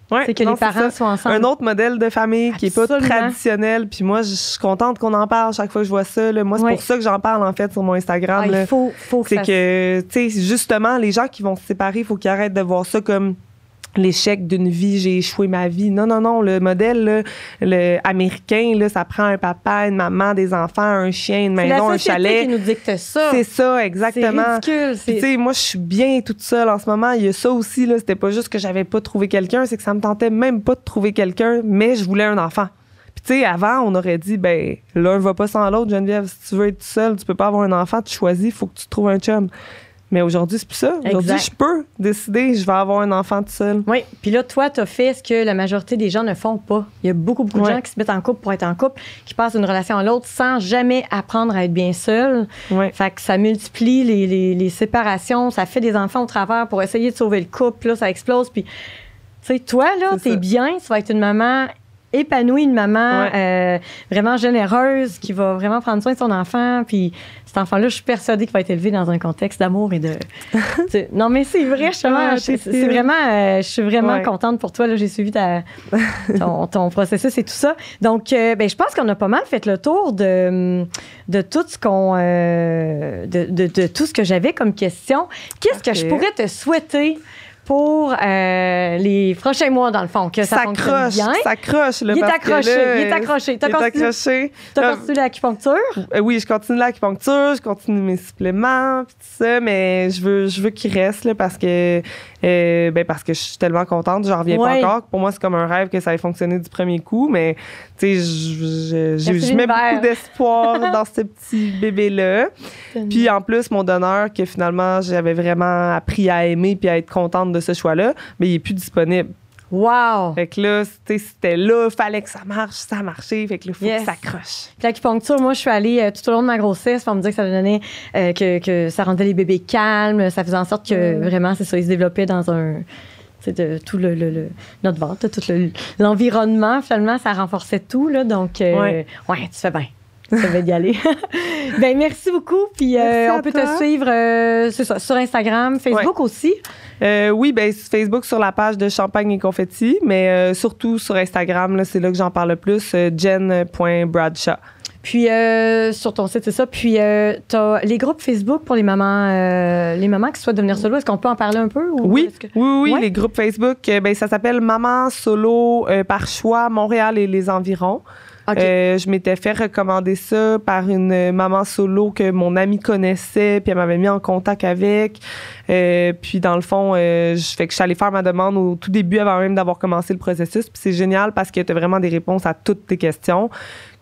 Ouais, C'est que non, les parents ça. soient ensemble. Un autre modèle de famille qui est pas traditionnel. Puis moi, je suis contente qu'on en parle chaque fois que je vois ça. là. Moi, c'est Ouais. pour ça que j'en parle, en fait, sur mon Instagram. Ah, là. il faut, faut que C'est que, tu sais, justement, les gens qui vont se séparer, il faut qu'ils arrêtent de voir ça comme l'échec d'une vie, j'ai échoué ma vie. Non, non, non. Le modèle là, le américain, là, ça prend un papa, une maman, des enfants, un chien, une C'est la maison, un chalet. qui nous dicte ça. C'est ça, C'est exactement. ridicule. Puis, c'est- tu sais, moi, je suis bien toute seule en ce moment. Il y a ça aussi, là. C'était pas juste que j'avais pas trouvé quelqu'un, c'est que ça me tentait même pas de trouver quelqu'un, mais je voulais un enfant. Puis, tu sais, avant, on aurait dit, ben, l'un va pas sans l'autre, Geneviève. Si tu veux être seule, tu peux pas avoir un enfant, tu choisis, faut que tu trouves un chum. Mais aujourd'hui, c'est plus ça. Aujourd'hui, je peux décider, je vais avoir un enfant tout seul. Oui, puis là, toi, tu as fait ce que la majorité des gens ne font pas. Il y a beaucoup, beaucoup de gens qui se mettent en couple pour être en couple, qui passent d'une relation à l'autre sans jamais apprendre à être bien seul. Ouais. Fait que ça multiplie les, les- les séparations, ça fait des enfants au travers pour essayer de sauver le couple, là, ça explose. Puis, tu sais, toi, là, t'es ça. bien, tu vas être une maman épanouie, une maman Ouais. euh, vraiment généreuse, qui va vraiment prendre soin de son enfant. Puis cet enfant-là, je suis persuadée qu'il va être élevé dans un contexte d'amour et de... Non, mais c'est vrai, justement, Ah, c'est vraiment... euh, je suis vraiment Ouais. contente pour toi. J'ai suivi ta, ton, ton processus et tout ça. Donc, euh, ben, je pense qu'on a pas mal fait le tour de, de tout ce qu'on... euh, de, de- de tout ce que j'avais comme question. Qu'est-ce que je pourrais te souhaiter pour euh, les prochains mois, dans le fond? Que ça, Ça bien? ça accroche. Là, Il est que accroché, là, il est accroché. T'as il est continué, accroché. t'as Euh, continué l'acupuncture? Euh, oui, je continue l'acupuncture, je continue mes suppléments, pis tout ça, mais je veux, je veux qu'il reste là, parce que, euh, ben parce que je suis tellement contente, j'en reviens Ouais. pas encore. Pour moi, c'est comme un rêve que ça ait fonctionné du premier coup, mais tu sais, je, mets beaucoup d'espoir dans ce petit bébé là. Puis en plus, mon donneur que finalement j'avais vraiment appris à aimer puis à être contente de ce choix-là, mais il est plus disponible. Wow! Fait que là, c'était là, fallait que ça marche, ça a marché, fait que là, faut Yes. que ça accroche. Puis L'acupuncture, moi, je suis allée euh, tout au long de ma grossesse pour me dire que ça donnait, euh, que, que ça rendait les bébés calmes, ça faisait en sorte que Mm. vraiment, c'est ça, ils se développaient dans un. C'est de tout le, le- le- notre ventre, tout le- l'environnement, finalement, ça renforçait tout, là. Donc, euh, ouais. Ouais. tu fais bien. Ça va y aller. ben, merci beaucoup. Puis, euh, on peut toi. te suivre, euh, ça, sur Instagram, Facebook aussi. Euh, oui, ben Facebook sur la page de Champagne et Confetti, mais surtout sur Instagram, c'est là que j'en parle le plus, jen.bradshaw. Puis euh, sur ton site, c'est ça. Puis euh, t'as les groupes Facebook pour les mamans, euh, les mamans qui souhaitent devenir solo. Est-ce qu'on peut en parler un peu? ou Oui, que- oui, oui, Ouais. les groupes Facebook, ben, ça s'appelle Maman Solo par choix Montréal et les environs. Euh, je m'étais fait recommander ça par une maman solo que mon amie connaissait, puis elle m'avait mis en contact avec. Euh, puis dans le fond, euh, je fais que je suis allée faire ma demande au tout début avant même d'avoir commencé le processus. Puis c'est génial parce que tu as vraiment des réponses à toutes tes questions.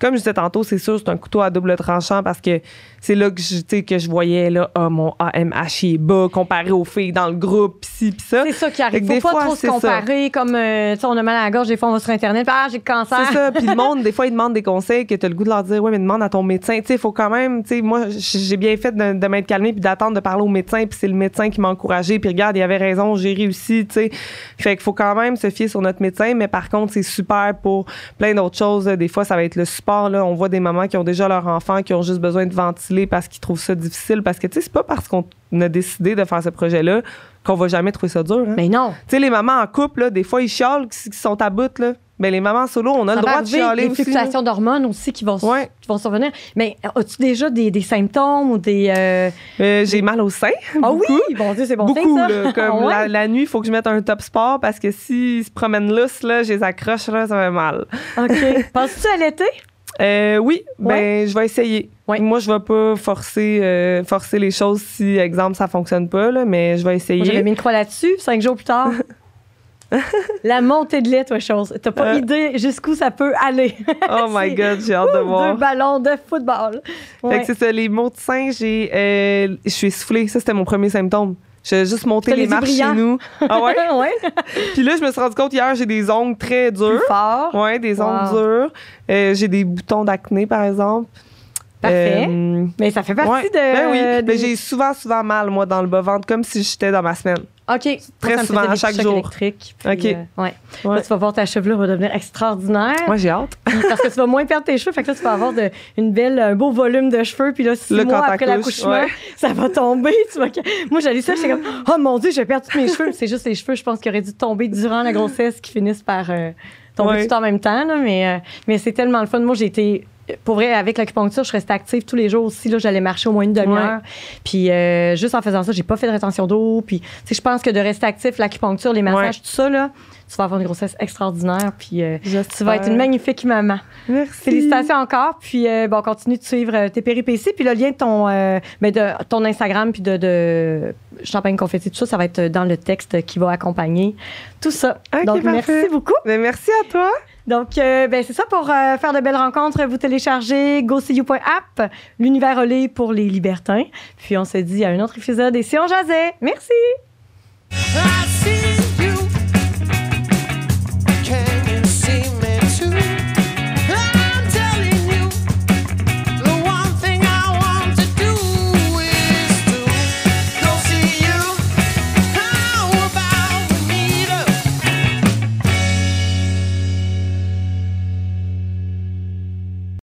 Comme je disais tantôt, c'est sûr, c'est un couteau à double tranchant parce que c'est là que je, que je voyais là, ah, mon AMH est bas comparé aux filles dans le groupe, pis ci, pis ça. C'est ça qui arrive. Faut des pas fois, trop se ça. comparer comme, euh, on a mal à la gorge, des fois on va sur Internet, ah, j'ai le cancer. C'est ça. Puis le monde, des fois, ils demandent des conseils que tu as le goût de leur dire, ouais, mais demande à ton médecin. Tu sais, il faut quand même, tu sais, moi, j'ai bien fait de, de m'être calmée puis d'attendre de parler au médecin. Puis c'est le médecin qui m'a encouragé. Puis regarde, il avait raison, j'ai réussi, tu sais. Fait qu'il faut quand même se fier sur notre médecin. Mais par contre, c'est super pour plein d'autres choses. Des fois, ça va être le support. Là. On voit des mamans qui ont déjà leur enfant, qui ont juste besoin de ventiler parce qu'ils trouvent ça difficile. Parce que, tu sais, c'est pas parce qu'on a décidé de faire ce projet-là qu'on va jamais trouver ça dur. hein. Mais non. Tu sais, les mamans en couple, là, des fois, ils chialent qui sont à bout, là. Ben, les mamans solo, on a Ça le droit de chialer des aussi. là. fluctuations d'hormones aussi qui vont, s- Ouais. qui vont survenir. Mais as-tu déjà des, des symptômes ou des. euh, Euh, j'ai mal au sein. Ah oui, bon Dieu, c'est bon Beaucoup, signe, ça. là, comme Ah ouais? la, la nuit, il faut que je mette un top sport parce que s'ils se promènent lousse, là, je les accroche, là, ça fait mal. OK. Penses-tu à l'été? Euh, oui, ben, Ouais. je vais essayer. Ouais. Moi, je vais pas forcer, euh, forcer les choses si, exemple, ça fonctionne pas, là, mais je vais Moi, J'avais essayer. mis une croix là-dessus, cinq jours plus tard. la montée de lait, toi, chose. T'as pas Euh. idée jusqu'où ça peut aller. Oh my God, j'ai hâte de Deux voir. ballons de football. Fait Ouais. que c'est ça, les mots de sein, j'ai, euh, je suis essoufflée. Ça, c'était mon premier symptôme. J'ai juste monté les marches chez nous. Ah ouais? ouais. Puis là, je me suis rendu compte hier, j'ai des ongles très Plus durs. fort. Ouais, des Wow. ongles durs. Euh, j'ai des boutons d'acné, par exemple. Parfait. Euh, Mais ça fait partie ouais. de. Ben oui, mais j'ai souvent, souvent mal, moi, dans le bas-ventre, comme si j'étais dans ma semaine. OK. Moi, Très me souvent, à chaque jour. Puis, OK. euh, ouais. Ouais. Là, tu vas voir ta chevelure va devenir extraordinaire. Moi, j'ai hâte. Parce que tu vas moins perdre tes cheveux. Fait que là, tu vas avoir de- une belle, un beau volume de cheveux. Puis là, six Là, mois après l'accouchement, ça va tomber. Tu vas... Moi, j'allais ça, j'étais comme, oh mon Dieu, je vais perdre tous mes cheveux. C'est juste les cheveux, je pense, qui auraient dû tomber durant la grossesse qui finissent par euh, tomber tout en même temps. là. mais euh, mais c'est tellement le fun. Moi, j'ai été. Pour vrai, avec l'acupuncture, je restais active tous les jours aussi. Là, j'allais marcher au moins une demi-heure. Puis euh, juste en faisant ça, j'ai pas fait de rétention d'eau. Puis, tu sais, je pense que de rester actif, l'acupuncture, les massages, Ouais. tout ça, là, tu vas avoir une grossesse extraordinaire. Puis euh, tu vas être une magnifique maman. Merci. Félicitations encore. Puis, euh, bon, continue de suivre tes péripéties. Puis, le lien de ton, ben, de ton Instagram puis de, de Champagne Confetti, tout ça, ça va être dans le texte qui va accompagner tout ça. Ok, Donc, parfait. merci beaucoup. Ben, merci à toi. Donc, euh, ben, c'est ça pour euh, faire de belles rencontres. Vous téléchargez GoSeeYou.app, l'univers relais pour les libertins. Puis on se dit à un autre épisode et si on jasait. Merci! I